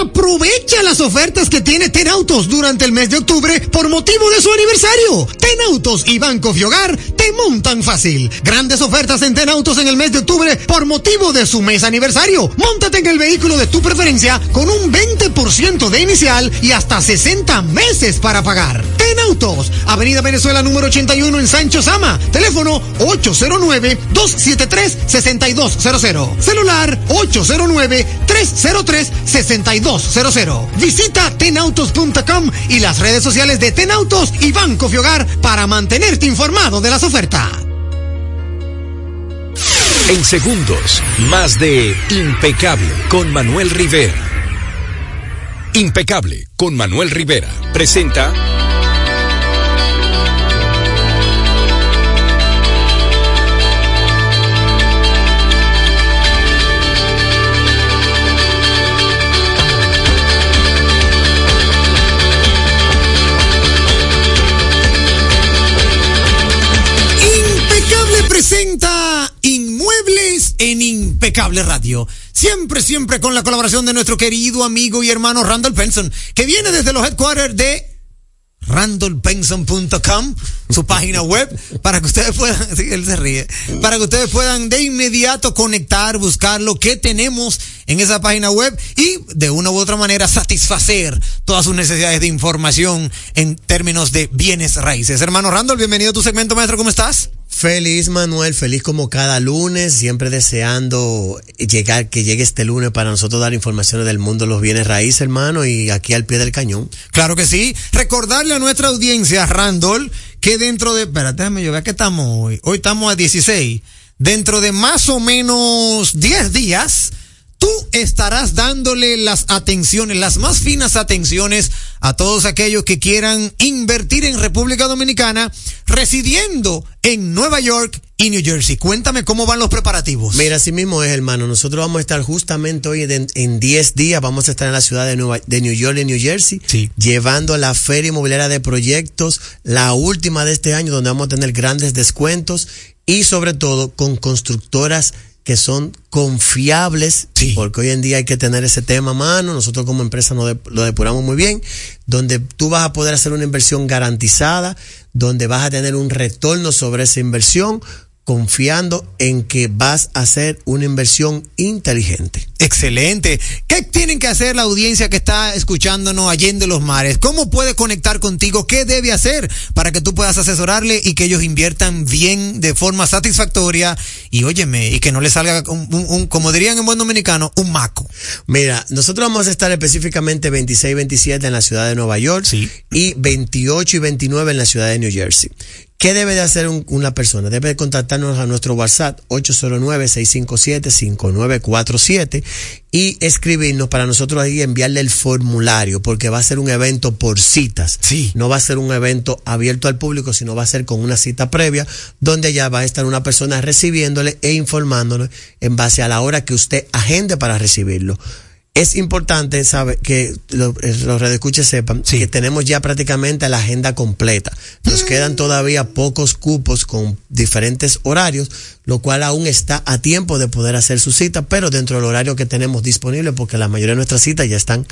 S1: Aprovecha las ofertas que tiene Tenautos durante el mes de octubre por motivo de su aniversario. Tenautos y Banco Fiogar te montan fácil. Grandes ofertas en Tenautos en el mes de octubre por motivo de su mes aniversario. Móntate en el vehículo de tu preferencia con un 20% de inicial y hasta 60 meses para pagar. Tenautos, Avenida Venezuela número 81 en Sancho Sama. Teléfono 809-273-6200. Celular 809-303-6200. Visita tenautos.com y las redes sociales de Tenautos y Banco Fiogar para mantenerte informado de las ofertas.
S14: En segundos, más de Impecable con Manuel Rivera. Impecable con Manuel Rivera. Presenta
S1: Impecable Radio. Siempre, siempre con la colaboración de nuestro querido amigo y hermano Randall Benson, que viene desde los headquarters de randallbenson.com, su página web, para que ustedes puedan, él se ríe, para que ustedes puedan de inmediato conectar, buscar lo que tenemos en esa página web y de una u otra manera satisfacer todas sus necesidades de información en términos de bienes raíces. Hermano Randall, bienvenido a tu segmento, maestro, ¿cómo estás?
S17: Feliz Manuel, feliz como cada lunes, siempre deseando llegar, que llegue este lunes para nosotros dar informaciones del mundo los bienes raíces, hermano, y aquí al pie del cañón.
S1: Claro que sí. Recordarle a nuestra audiencia, Randall, que dentro de, espérate, déjame yo ver que estamos hoy. Hoy estamos a 16. Dentro de más o menos 10 días, estarás dándole las atenciones, las más finas atenciones a todos aquellos que quieran invertir en República Dominicana residiendo en Nueva York y New Jersey. Cuéntame cómo van los preparativos.
S17: Mira, así mismo es, hermano. Nosotros vamos a estar justamente hoy en 10 días, vamos a estar en la ciudad de, Nueva, de New York y New Jersey, llevando la Feria Inmobiliaria de Proyectos, la última de este año, donde vamos a tener grandes descuentos y sobre todo con constructoras que son confiables, porque hoy en día hay que tener ese tema a mano, nosotros como empresa lo depuramos muy bien, donde tú vas a poder hacer una inversión garantizada, donde vas a tener un retorno sobre esa inversión, confiando en que vas a hacer una inversión inteligente.
S1: Excelente. ¿Qué tienen que hacer la audiencia que está escuchándonos allende los mares? ¿Cómo puede conectar contigo? ¿Qué debe hacer para que tú puedas asesorarle y que ellos inviertan bien de forma satisfactoria y óyeme, y que no le salga un, un- un- como dirían en buen dominicano, un maco?
S17: Mira, nosotros vamos a estar específicamente 26 y 27 en la ciudad de Nueva York y 28 y 29 en la ciudad de New Jersey. ¿Qué debe de hacer un- una persona? Debe de contactarnos a nuestro WhatsApp 809-657-5947 y escribirnos para nosotros ahí enviarle el formulario porque va a ser un evento por citas.
S1: Sí.
S17: No va a ser un evento abierto al público, sino va a ser con una cita previa donde ya va a estar una persona recibiéndole e informándole en base a la hora que usted agende para recibirlo. Es importante sabe, que lo- eh, los redescuches sepan que tenemos ya prácticamente la agenda completa. Nos quedan todavía pocos cupos con diferentes horarios, lo cual aún está a tiempo de poder hacer su cita, pero dentro del horario que tenemos disponible, porque la mayoría de nuestras citas ya están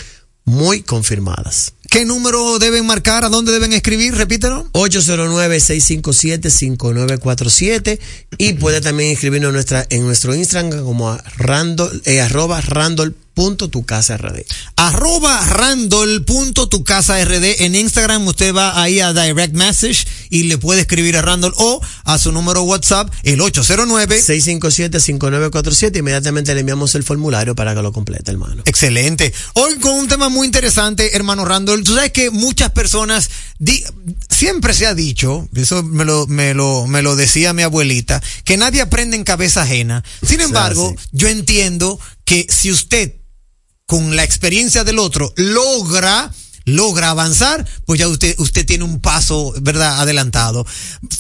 S17: muy confirmadas.
S1: ¿Qué número deben marcar? ¿A dónde deben escribir? Repítelo.
S17: 809-657-5947 y puede también inscribirnos en, nuestra, en nuestro Instagram como a randol, eh, arroba randol punto tu casa rd.
S1: Arroba randall.tucasard en Instagram. Usted va ahí a direct message y le puede escribir a Randall o a su número WhatsApp, el 809
S17: 657-5947. Inmediatamente le enviamos el formulario para que lo complete, hermano.
S1: Excelente. Hoy con un tema muy interesante, hermano Randall. Tú sabes que muchas personas, di- siempre se ha dicho, eso me lo, me, lo, me lo decía mi abuelita, que nadie aprende en cabeza ajena. Sin embargo, yo entiendo que si usted, con la experiencia del otro, logra logra avanzar, pues ya usted, usted tiene un paso, ¿verdad?, adelantado.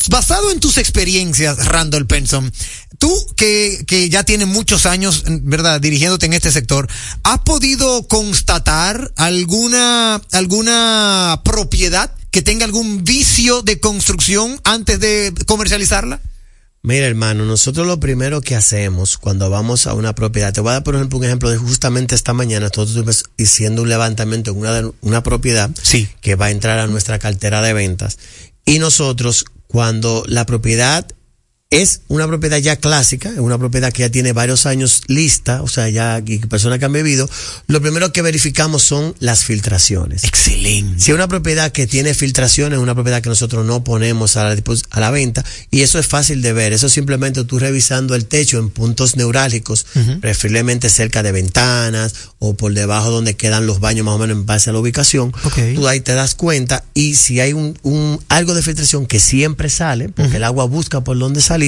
S1: Basado en tus experiencias, Randall Penson, tú que, que ya tienes muchos años, ¿verdad?, dirigiéndote en este sector, ¿has podido constatar alguna, alguna propiedad que tenga algún vicio de construcción antes de comercializarla?
S17: Mira, hermano, nosotros lo primero que hacemos cuando vamos a una propiedad, te voy a dar, por ejemplo, un ejemplo de justamente esta mañana, nosotros estuvimos haciendo un levantamiento en una, una propiedad que va a entrar a nuestra cartera de ventas. Y nosotros, cuando la propiedad es una propiedad ya clásica, es una propiedad que ya tiene varios años lista, o sea, ya personas que han bebido, lo primero que verificamos son las filtraciones.
S1: Excelente.
S17: Si es una propiedad que tiene filtraciones, es una propiedad que nosotros no ponemos a la, a la venta, y eso es fácil de ver, eso simplemente tú revisando el techo en puntos neurálgicos, preferiblemente cerca de ventanas o por debajo donde quedan los baños más o menos en base a la ubicación, tú ahí te das cuenta, y si hay un, un algo de filtración que siempre sale, porque el agua busca por dónde salir,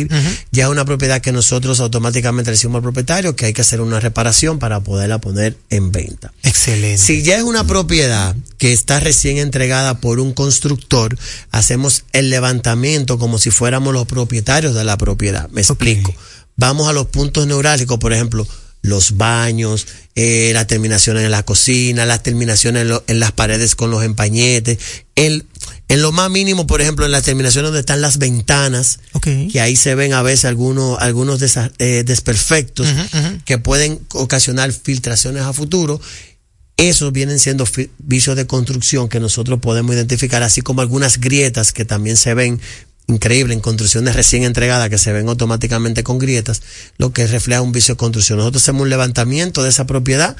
S17: ya es una propiedad que nosotros automáticamente le decimos al propietario que hay que hacer una reparación para poderla poner en venta.
S1: Excelente.
S17: Si ya es una propiedad que está recién entregada por un constructor, hacemos el levantamiento como si fuéramos los propietarios de la propiedad. Me explico. Vamos a los puntos neurálgicos, por ejemplo, los baños, eh, las terminaciones en la cocina, las terminaciones en, lo, en, las paredes con los empañetes, el, en lo más mínimo, por ejemplo, en las terminaciones donde están las ventanas,
S1: okay.
S17: que ahí se ven a veces algunos, algunos desa, eh, desperfectos uh -huh, uh -huh. que pueden ocasionar filtraciones a futuro. Esos vienen siendo vicios de construcción que nosotros podemos identificar, así como algunas grietas que también se ven increíble en construcciones recién entregadas que se ven automáticamente con grietas, lo que refleja un vicio de construcción. Nosotros hacemos un levantamiento de esa propiedad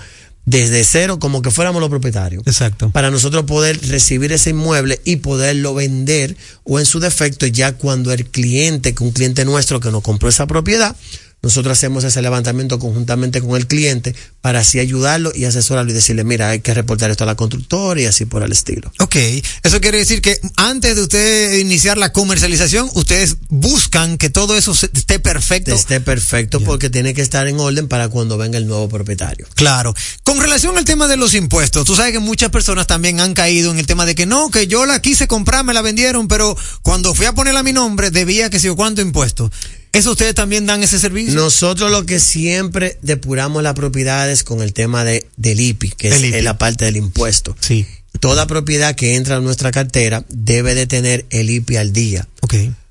S17: desde cero como que fuéramos los propietarios.
S1: Exacto.
S17: Para nosotros poder recibir ese inmueble y poderlo vender o en su defecto ya cuando el cliente, que un cliente nuestro que nos compró esa propiedad, nosotros hacemos ese levantamiento conjuntamente con el cliente para así ayudarlo y asesorarlo y decirle, mira, hay que reportar esto a la constructora y así por el estilo.
S1: Ok, eso quiere decir que antes de usted iniciar la comercialización, ustedes buscan que todo eso esté perfecto.
S17: Esté perfecto yeah. porque tiene que estar en orden para cuando venga el nuevo propietario.
S1: Claro. Con relación al tema de los impuestos, tú sabes que muchas personas también han caído en el tema de que no, que yo la quise comprar, me la vendieron, pero cuando fui a ponerla a mi nombre, debía que si o cuánto impuesto. ¿Eso ustedes también dan ese servicio?
S17: Nosotros lo que siempre depuramos las propiedades con el tema de, del IPI, que es, IPI. la parte del impuesto.
S1: Sí.
S17: Toda propiedad que entra a nuestra cartera debe de tener el IPI al día.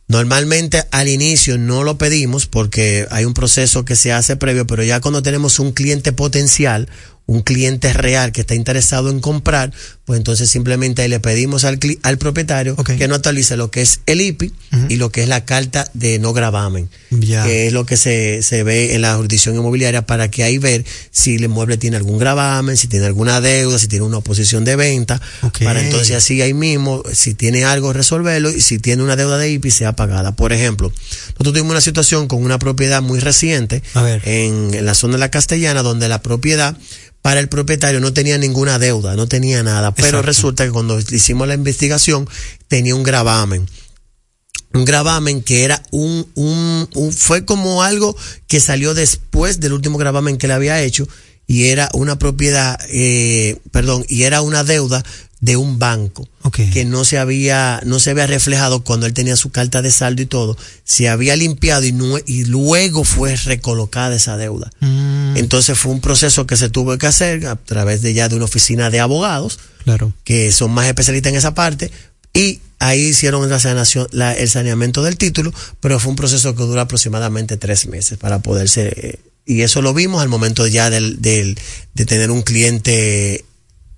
S17: Normalmente al inicio no lo pedimos porque hay un proceso que se hace previo, pero ya cuando tenemos un cliente potencial, un cliente real que está interesado en comprar, pues entonces simplemente ahí le pedimos al, al propietario
S1: okay.
S17: que no actualice lo que es el IPI uh -huh. y lo que es la carta de no gravamen,
S1: yeah.
S17: que es lo que se, se ve en la jurisdicción inmobiliaria para que ahí ver si el inmueble tiene algún gravamen, si tiene alguna deuda, si tiene una oposición de venta,
S1: okay.
S17: para entonces así ahí mismo, si tiene algo, resolverlo y si tiene una deuda de IPI, sea pagada. Por ejemplo, nosotros tuvimos una situación con una propiedad muy reciente en, en la zona de la Castellana donde la propiedad para el propietario no tenía ninguna deuda, no tenía nada, Exacto. pero resulta que cuando hicimos la investigación tenía un gravamen. Un gravamen que era un, un, un, fue como algo que salió después del último gravamen que le había hecho y era una propiedad, eh, perdón, y era una deuda de un banco
S1: okay.
S17: que no se había no se había reflejado cuando él tenía su carta de saldo y todo se había limpiado y, no, y luego fue recolocada esa deuda
S1: mm.
S17: entonces fue un proceso que se tuvo que hacer a través de ya de una oficina de abogados
S1: claro.
S17: que son más especialistas en esa parte y ahí hicieron la sanación, la, el saneamiento del título pero fue un proceso que duró aproximadamente tres meses para poderse eh, y eso lo vimos al momento ya del, del de tener un cliente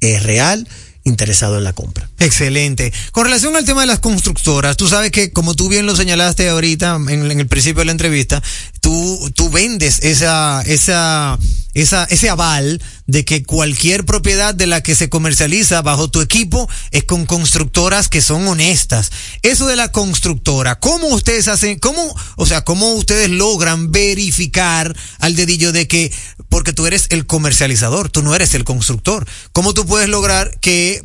S17: eh, real interesado en la compra.
S1: Excelente. Con relación al tema de las constructoras, tú sabes que, como tú bien lo señalaste ahorita en, en el principio de la entrevista, tú, tú vendes esa, esa, esa, ese aval de que cualquier propiedad de la que se comercializa bajo tu equipo es con constructoras que son honestas. Eso de la constructora, ¿cómo ustedes hacen, cómo, o sea, cómo ustedes logran verificar al dedillo de que, porque tú eres el comercializador, tú no eres el constructor, ¿cómo tú puedes lograr que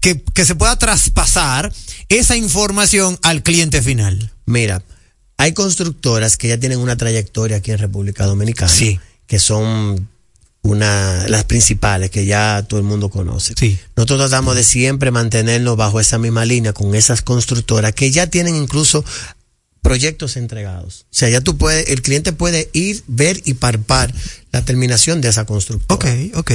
S1: que, que, se pueda traspasar esa información al cliente final?
S17: Mira, hay constructoras que ya tienen una trayectoria aquí en República Dominicana.
S1: Sí.
S17: Que son una, las principales que ya todo el mundo conoce.
S1: Sí.
S17: Nosotros tratamos de siempre mantenernos bajo esa misma línea con esas constructoras que ya tienen incluso proyectos entregados. O sea, ya tú puedes, el cliente puede ir, ver y parpar la terminación de esa constructora.
S1: Ok, ok.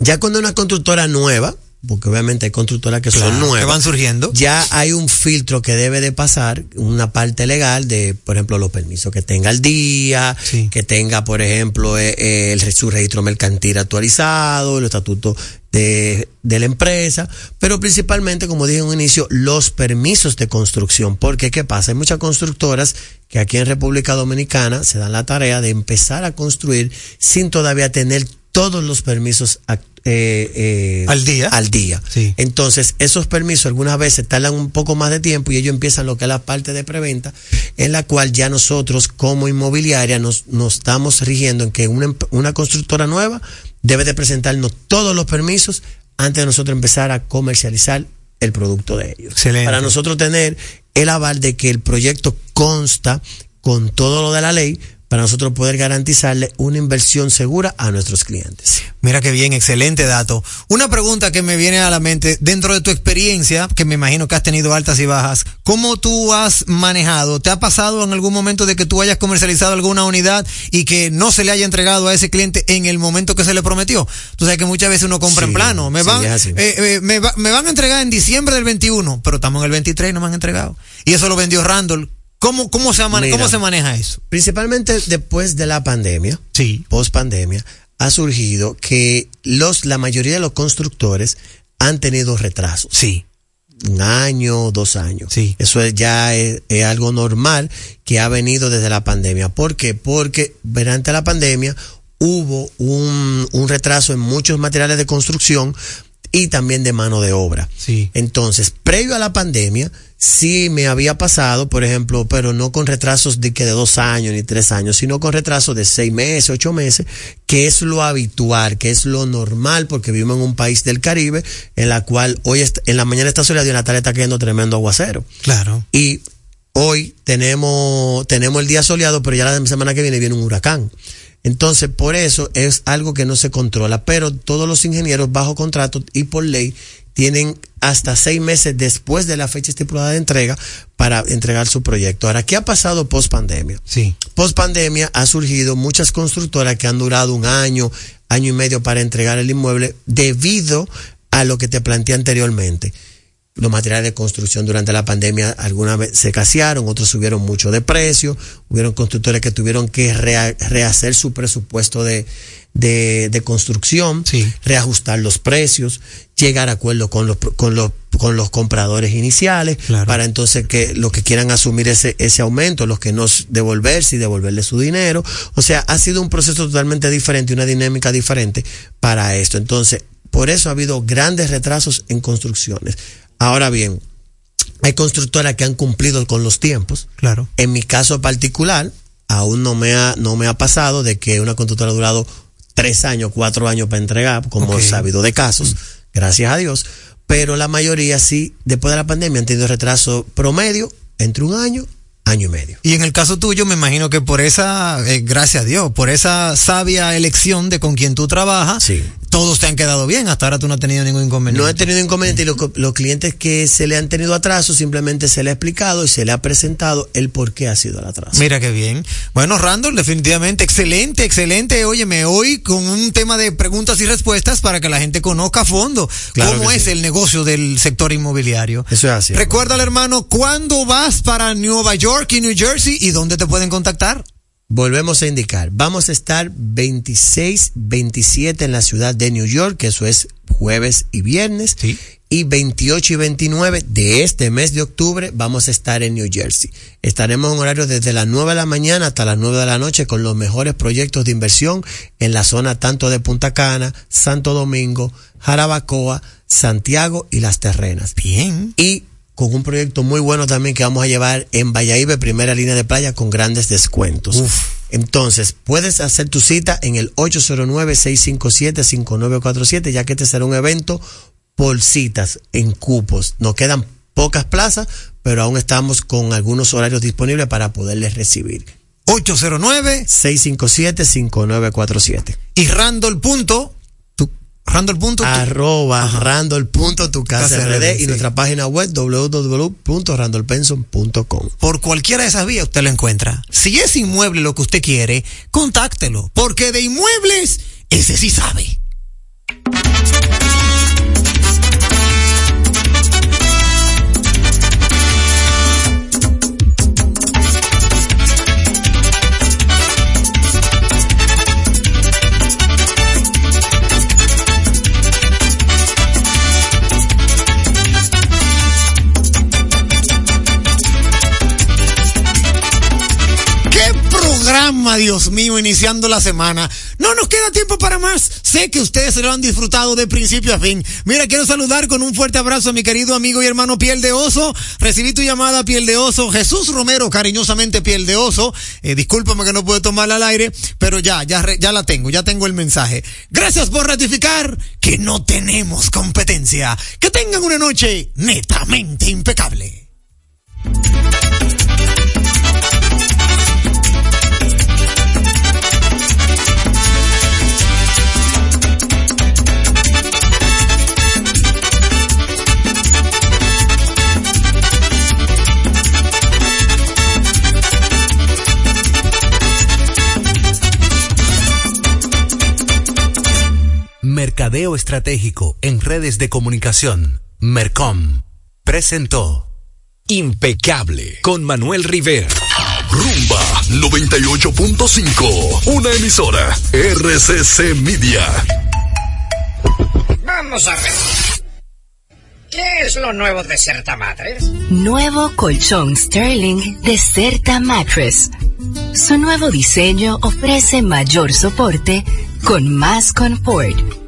S17: Ya cuando una constructora nueva, porque obviamente hay constructoras que son nuevas.
S1: Que van surgiendo.
S17: Ya hay un filtro que debe de pasar, una parte legal de, por ejemplo, los permisos que tenga al día, que tenga, por ejemplo, eh, eh, el, su registro mercantil actualizado, el estatuto de, de, la empresa, pero principalmente, como dije en un inicio, los permisos de construcción. Porque, ¿qué pasa? Hay muchas constructoras que aquí en República Dominicana se dan la tarea de empezar a construir sin todavía tener todos los permisos eh, eh,
S1: al día.
S17: Al día. Entonces, esos permisos algunas veces tardan un poco más de tiempo y ellos empiezan lo que es la parte de preventa, en la cual ya nosotros como inmobiliaria nos, nos estamos rigiendo en que una, una constructora nueva debe de presentarnos todos los permisos antes de nosotros empezar a comercializar el producto de ellos. Para nosotros tener el aval de que el proyecto consta con todo lo de la ley para nosotros poder garantizarle una inversión segura a nuestros clientes.
S1: Mira qué bien, excelente dato. Una pregunta que me viene a la mente, dentro de tu experiencia, que me imagino que has tenido altas y bajas, ¿cómo tú has manejado? ¿Te ha pasado en algún momento de que tú hayas comercializado alguna unidad y que no se le haya entregado a ese cliente en el momento que se le prometió? Tú sabes que muchas veces uno compra en plano. Me van, eh, eh, me, me van a entregar en diciembre del 21, pero estamos en el 23 y no me han entregado. Y eso lo vendió Randall ¿Cómo, cómo, se ¿Cómo se maneja eso?
S17: Principalmente después de la pandemia,
S1: sí.
S17: post pandemia, ha surgido que los, la mayoría de los constructores han tenido retrasos.
S1: Sí.
S17: Un año, dos años.
S1: Sí.
S17: Eso ya es, algo normal que ha venido desde la pandemia. ¿Por qué? Porque durante la pandemia hubo un, un retraso en muchos materiales de construcción y también de mano de obra.
S1: Sí.
S17: Entonces, previo a la pandemia, sí me había pasado, por ejemplo, pero no con retrasos de que de dos años ni tres años, sino con retrasos de seis meses, ocho meses, que es lo habitual, que es lo normal, porque vivimos en un país del Caribe, en la cual hoy en la mañana está soleado y en la tarde está cayendo tremendo aguacero.
S1: Claro.
S17: Y hoy tenemos, tenemos el día soleado, pero ya la semana que viene viene un huracán. Entonces, por eso es algo que no se controla, pero todos los ingenieros bajo contrato y por ley tienen hasta seis meses después de la fecha estipulada de entrega para entregar su proyecto. Ahora, ¿qué ha pasado post pandemia?
S1: Sí.
S17: Post pandemia ha surgido muchas constructoras que han durado un año, año y medio para entregar el inmueble debido a lo que te planteé anteriormente. Los materiales de construcción durante la pandemia algunas veces se casearon, otros subieron mucho de precio, hubieron constructores que tuvieron que rehacer su presupuesto de, de, de construcción, reajustar los precios, llegar a acuerdo con los, con los, con los compradores iniciales, para entonces que los que quieran asumir ese, ese aumento, los que no devolverse y devolverle su dinero. O sea, ha sido un proceso totalmente diferente, una dinámica diferente para esto. Entonces, por eso ha habido grandes retrasos en construcciones. Ahora bien, hay constructoras que han cumplido con los tiempos.
S1: Claro.
S17: En mi caso particular, aún no me ha, no me ha pasado de que una constructora ha durado tres años, cuatro años para entregar, como sabido de casos, gracias a Dios. Pero la mayoría sí, después de la pandemia, han tenido retraso promedio entre un año año y medio.
S1: Y en el caso tuyo, me imagino que por esa, eh, gracias a Dios, por esa sabia elección de con quien tú trabajas,
S17: sí
S1: todos te han quedado bien. Hasta ahora tú no has tenido ningún inconveniente.
S17: No he tenido inconveniente y los, clientes que se le han tenido atraso simplemente se le ha explicado y se le ha presentado el por qué ha sido el atraso.
S1: Mira qué bien. Bueno, Randall, definitivamente excelente, excelente. Óyeme, hoy con un tema de preguntas y respuestas para que la gente conozca a fondo cómo es el negocio del sector inmobiliario.
S17: Eso es así.
S1: Recuérdale, hermano, ¿cuándo vas para Nueva York y New Jersey y dónde te pueden contactar?
S17: Volvemos a indicar, vamos a estar 26, 27 en la ciudad de New York, que eso es jueves y viernes. Y 28 y 29 de este mes de octubre vamos a estar en New Jersey. Estaremos en horario desde las 9 de la mañana hasta las 9 de la noche con los mejores proyectos de inversión en la zona tanto de Punta Cana, Santo Domingo, Jarabacoa, Santiago y Las Terrenas.
S1: Bien.
S17: Y con un proyecto muy bueno también que vamos a llevar en Valladolid, primera línea de playa, con grandes descuentos. Entonces, puedes hacer tu cita en el 809-657-5947, ya que este será un evento por citas en cupos. Nos quedan pocas plazas, pero aún estamos con algunos horarios disponibles para poderles recibir.
S1: 809-657-5947.
S17: Y
S1: Randall. Randall.
S17: Arroba Randall. Tu casa RD y nuestra página web www.randallpenson.com.
S1: Por cualquiera de esas vías usted lo encuentra. Si es inmueble lo que usted quiere, contáctelo. Porque de inmuebles, ese sí sabe. Programa, Dios mío, iniciando la semana. No nos queda tiempo para más. Sé que ustedes se lo han disfrutado de principio a fin. Mira, quiero saludar con un fuerte abrazo a mi querido amigo y hermano Piel de Oso. Recibí tu llamada, Piel de Oso. Jesús Romero, cariñosamente Piel de Oso. Eh, discúlpame que no puedo tomarla al aire, pero ya, ya, ya la tengo, ya tengo el mensaje. Gracias por ratificar que no tenemos competencia. Que tengan una noche netamente impecable.
S14: Mercadeo Estratégico en Redes de Comunicación, Mercom, presentó Impecable con Manuel Rivera.
S18: Rumba 98.5, una emisora RCC Media.
S19: Vamos a ver. ¿Qué es lo nuevo de Certa Mattress?
S20: Nuevo colchón Sterling de Certa Mattress. Su nuevo diseño ofrece mayor soporte con más confort.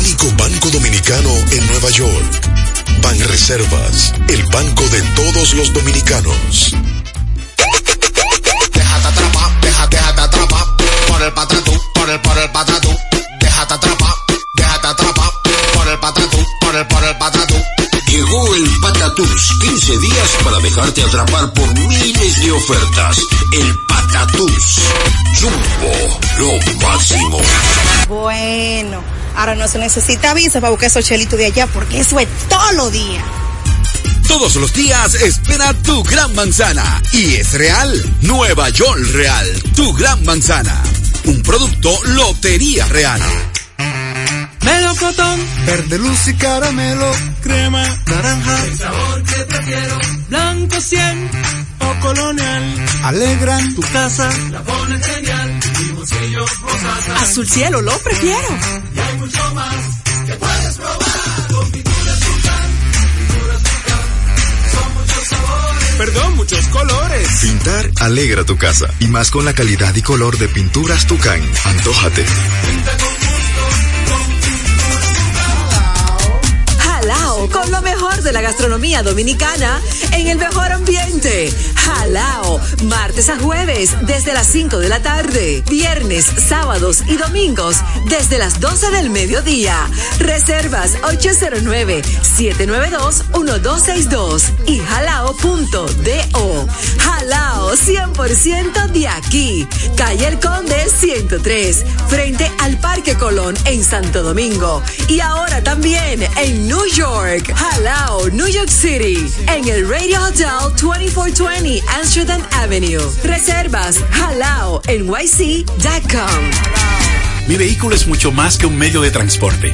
S18: Único banco dominicano en Nueva York. Ban Reservas, el banco de todos los dominicanos.
S21: Déjate atrapar, déjate, déjate atrapar por el patatú, por el, por el patatú. Déjate atrapar, déjate atrapar por el patatú, por el, por el patatú.
S22: Llegó el Patatús, 15 días para dejarte atrapar por miles de ofertas. El Patatús, Jumbo, lo máximo.
S10: Bueno, ahora no se necesita visa para buscar esos chelitos de allá porque eso es todos los días.
S14: Todos los días espera tu gran manzana. Y es real. Nueva York Real. Tu gran manzana. Un producto Lotería Real.
S23: Melocotón, verde luz y caramelo, crema, naranja, el sabor que prefiero, blanco 100 o colonial, alegran tu casa, la pones genial.
S24: Azul cielo lo prefiero.
S23: Y hay mucho más que puedes probar, con pinturas Tucán, pinturas Tucán, son muchos sabores. Perdón, muchos colores.
S25: Pintar alegra tu casa y más con la calidad y color de pinturas Tucán. Antójate.
S23: Pinta con Con
S24: lo mejor de la gastronomía dominicana en el mejor ambiente. Jalao, martes a jueves desde las 5 de la tarde, viernes, sábados y domingos desde las 12 del mediodía. Reservas 809-792-1262 y jalao.do. Jalao 100% de aquí. Calle El Conde 103, frente al Parque Colón en Santo Domingo. Y ahora también en New York, Halao, New York City, en el Radio Hotel 2420 Amsterdam Avenue. Reservas halao nyc.com.
S26: Mi vehículo es mucho más que un medio de transporte.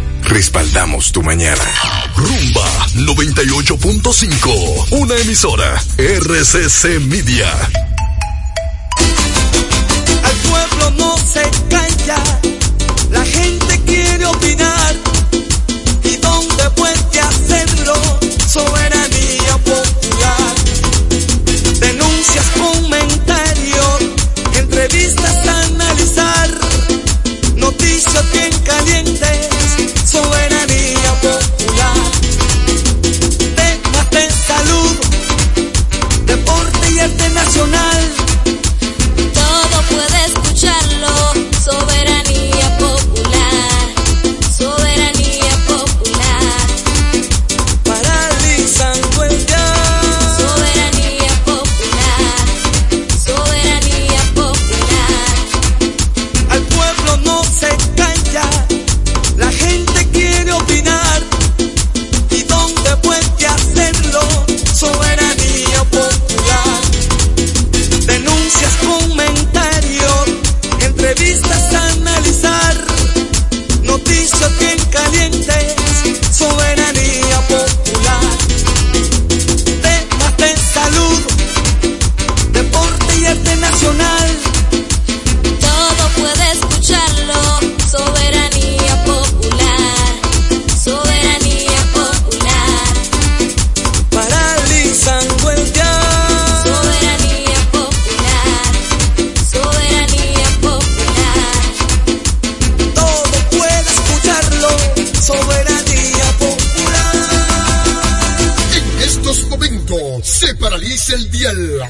S15: Respaldamos tu mañana.
S18: Rumba 98.5, una emisora RCC Media.
S23: Al pueblo no se calla, la gente quiere opinar. ¿Y dónde puede hacerlo? Soberanía popular. Denuncias, comentarios, entrevistas a analizar. Noticias bien calientes,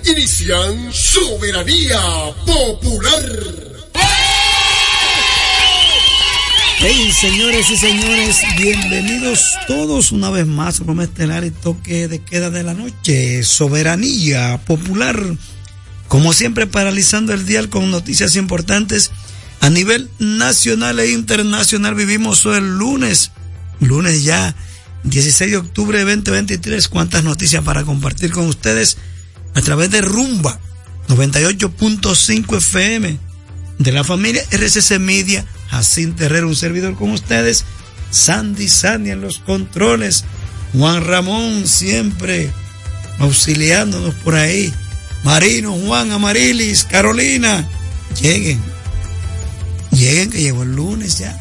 S27: Inician Soberanía Popular.
S28: Hey, señores y señores, bienvenidos todos una vez más a Programa Estelar y Toque de Queda de la Noche. Soberanía Popular. Como siempre, paralizando el dial con noticias importantes a nivel nacional e internacional. Vivimos el lunes, lunes ya 16 de octubre de 2023. Cuántas noticias para compartir con ustedes a través de Rumba 98.5 FM de la familia RCC Media. Jacinto Herrera, un servidor con ustedes. Sandy Sandy en los controles. Juan Ramón siempre auxiliándonos por ahí. Marino, Juan, Amarilis, Carolina. Lleguen. Lleguen que llegó el lunes ya.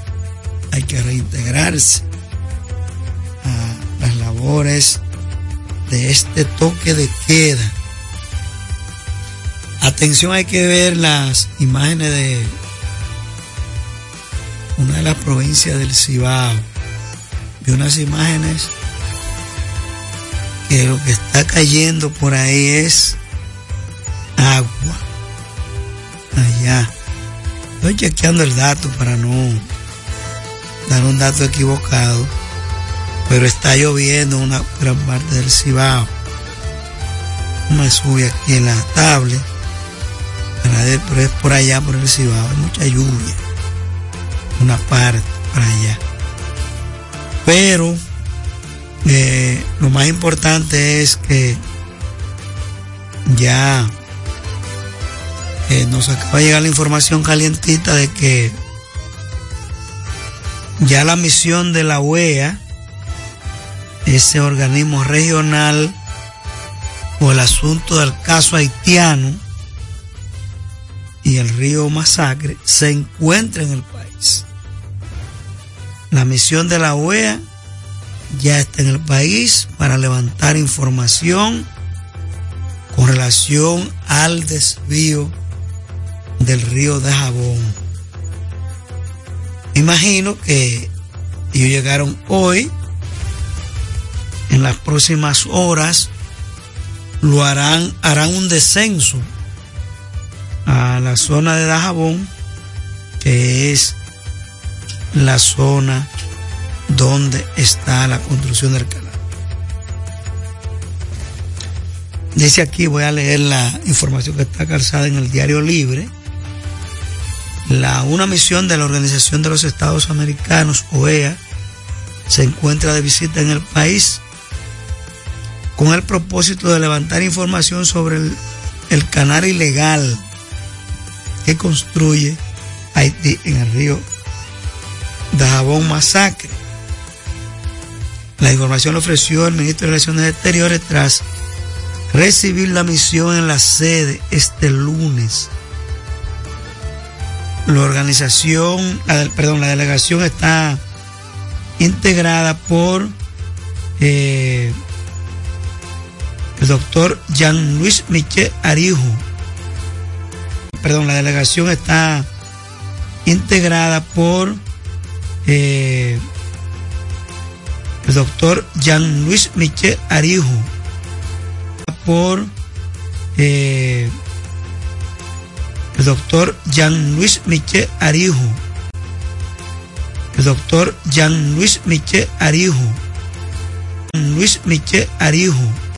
S28: Hay que reintegrarse a las labores de este toque de queda. Atención, hay que ver las imágenes de una de las provincias del Cibao. Vi unas imágenes que lo que está cayendo por ahí es agua. Allá. Estoy chequeando el dato para no dar un dato equivocado. Pero está lloviendo una gran parte del Cibao. Me sube aquí en la tablet. Pero es por allá, por el Cibao. Hay mucha lluvia. Una parte para allá. Pero eh, lo más importante es que ya eh, nos acaba de llegar la información calientita de que ya la misión de la OEA, ese organismo regional, o el asunto del caso haitiano y el río Masacre, se encuentra en el país. La misión de la OEA ya está en el país para levantar información con relación al desvío del río de Jabón. Imagino que ellos llegaron hoy, en las próximas horas lo harán, harán un descenso a la zona de Dajabón, que es la zona donde está la construcción del canal. Dice aquí, voy a leer la información que está calzada en el diario Libre. La, una misión de la Organización de los Estados Americanos, OEA, se encuentra de visita en el país con el propósito de levantar información sobre el, el canal ilegal que construye Haití en el río Dajabón Masacre. La información la ofreció el ministro de Relaciones Exteriores tras recibir la misión en la sede este lunes. La organización, perdón, la delegación está integrada por eh, el doctor Jean Luis Michel Arijo. Perdón, la delegación está integrada por eh, el doctor Jean Luis Michel Arijo, por eh, el doctor Jean Luis Michel Arijo, el doctor Jean Luis Michel Arijo, Luis Michel Arijo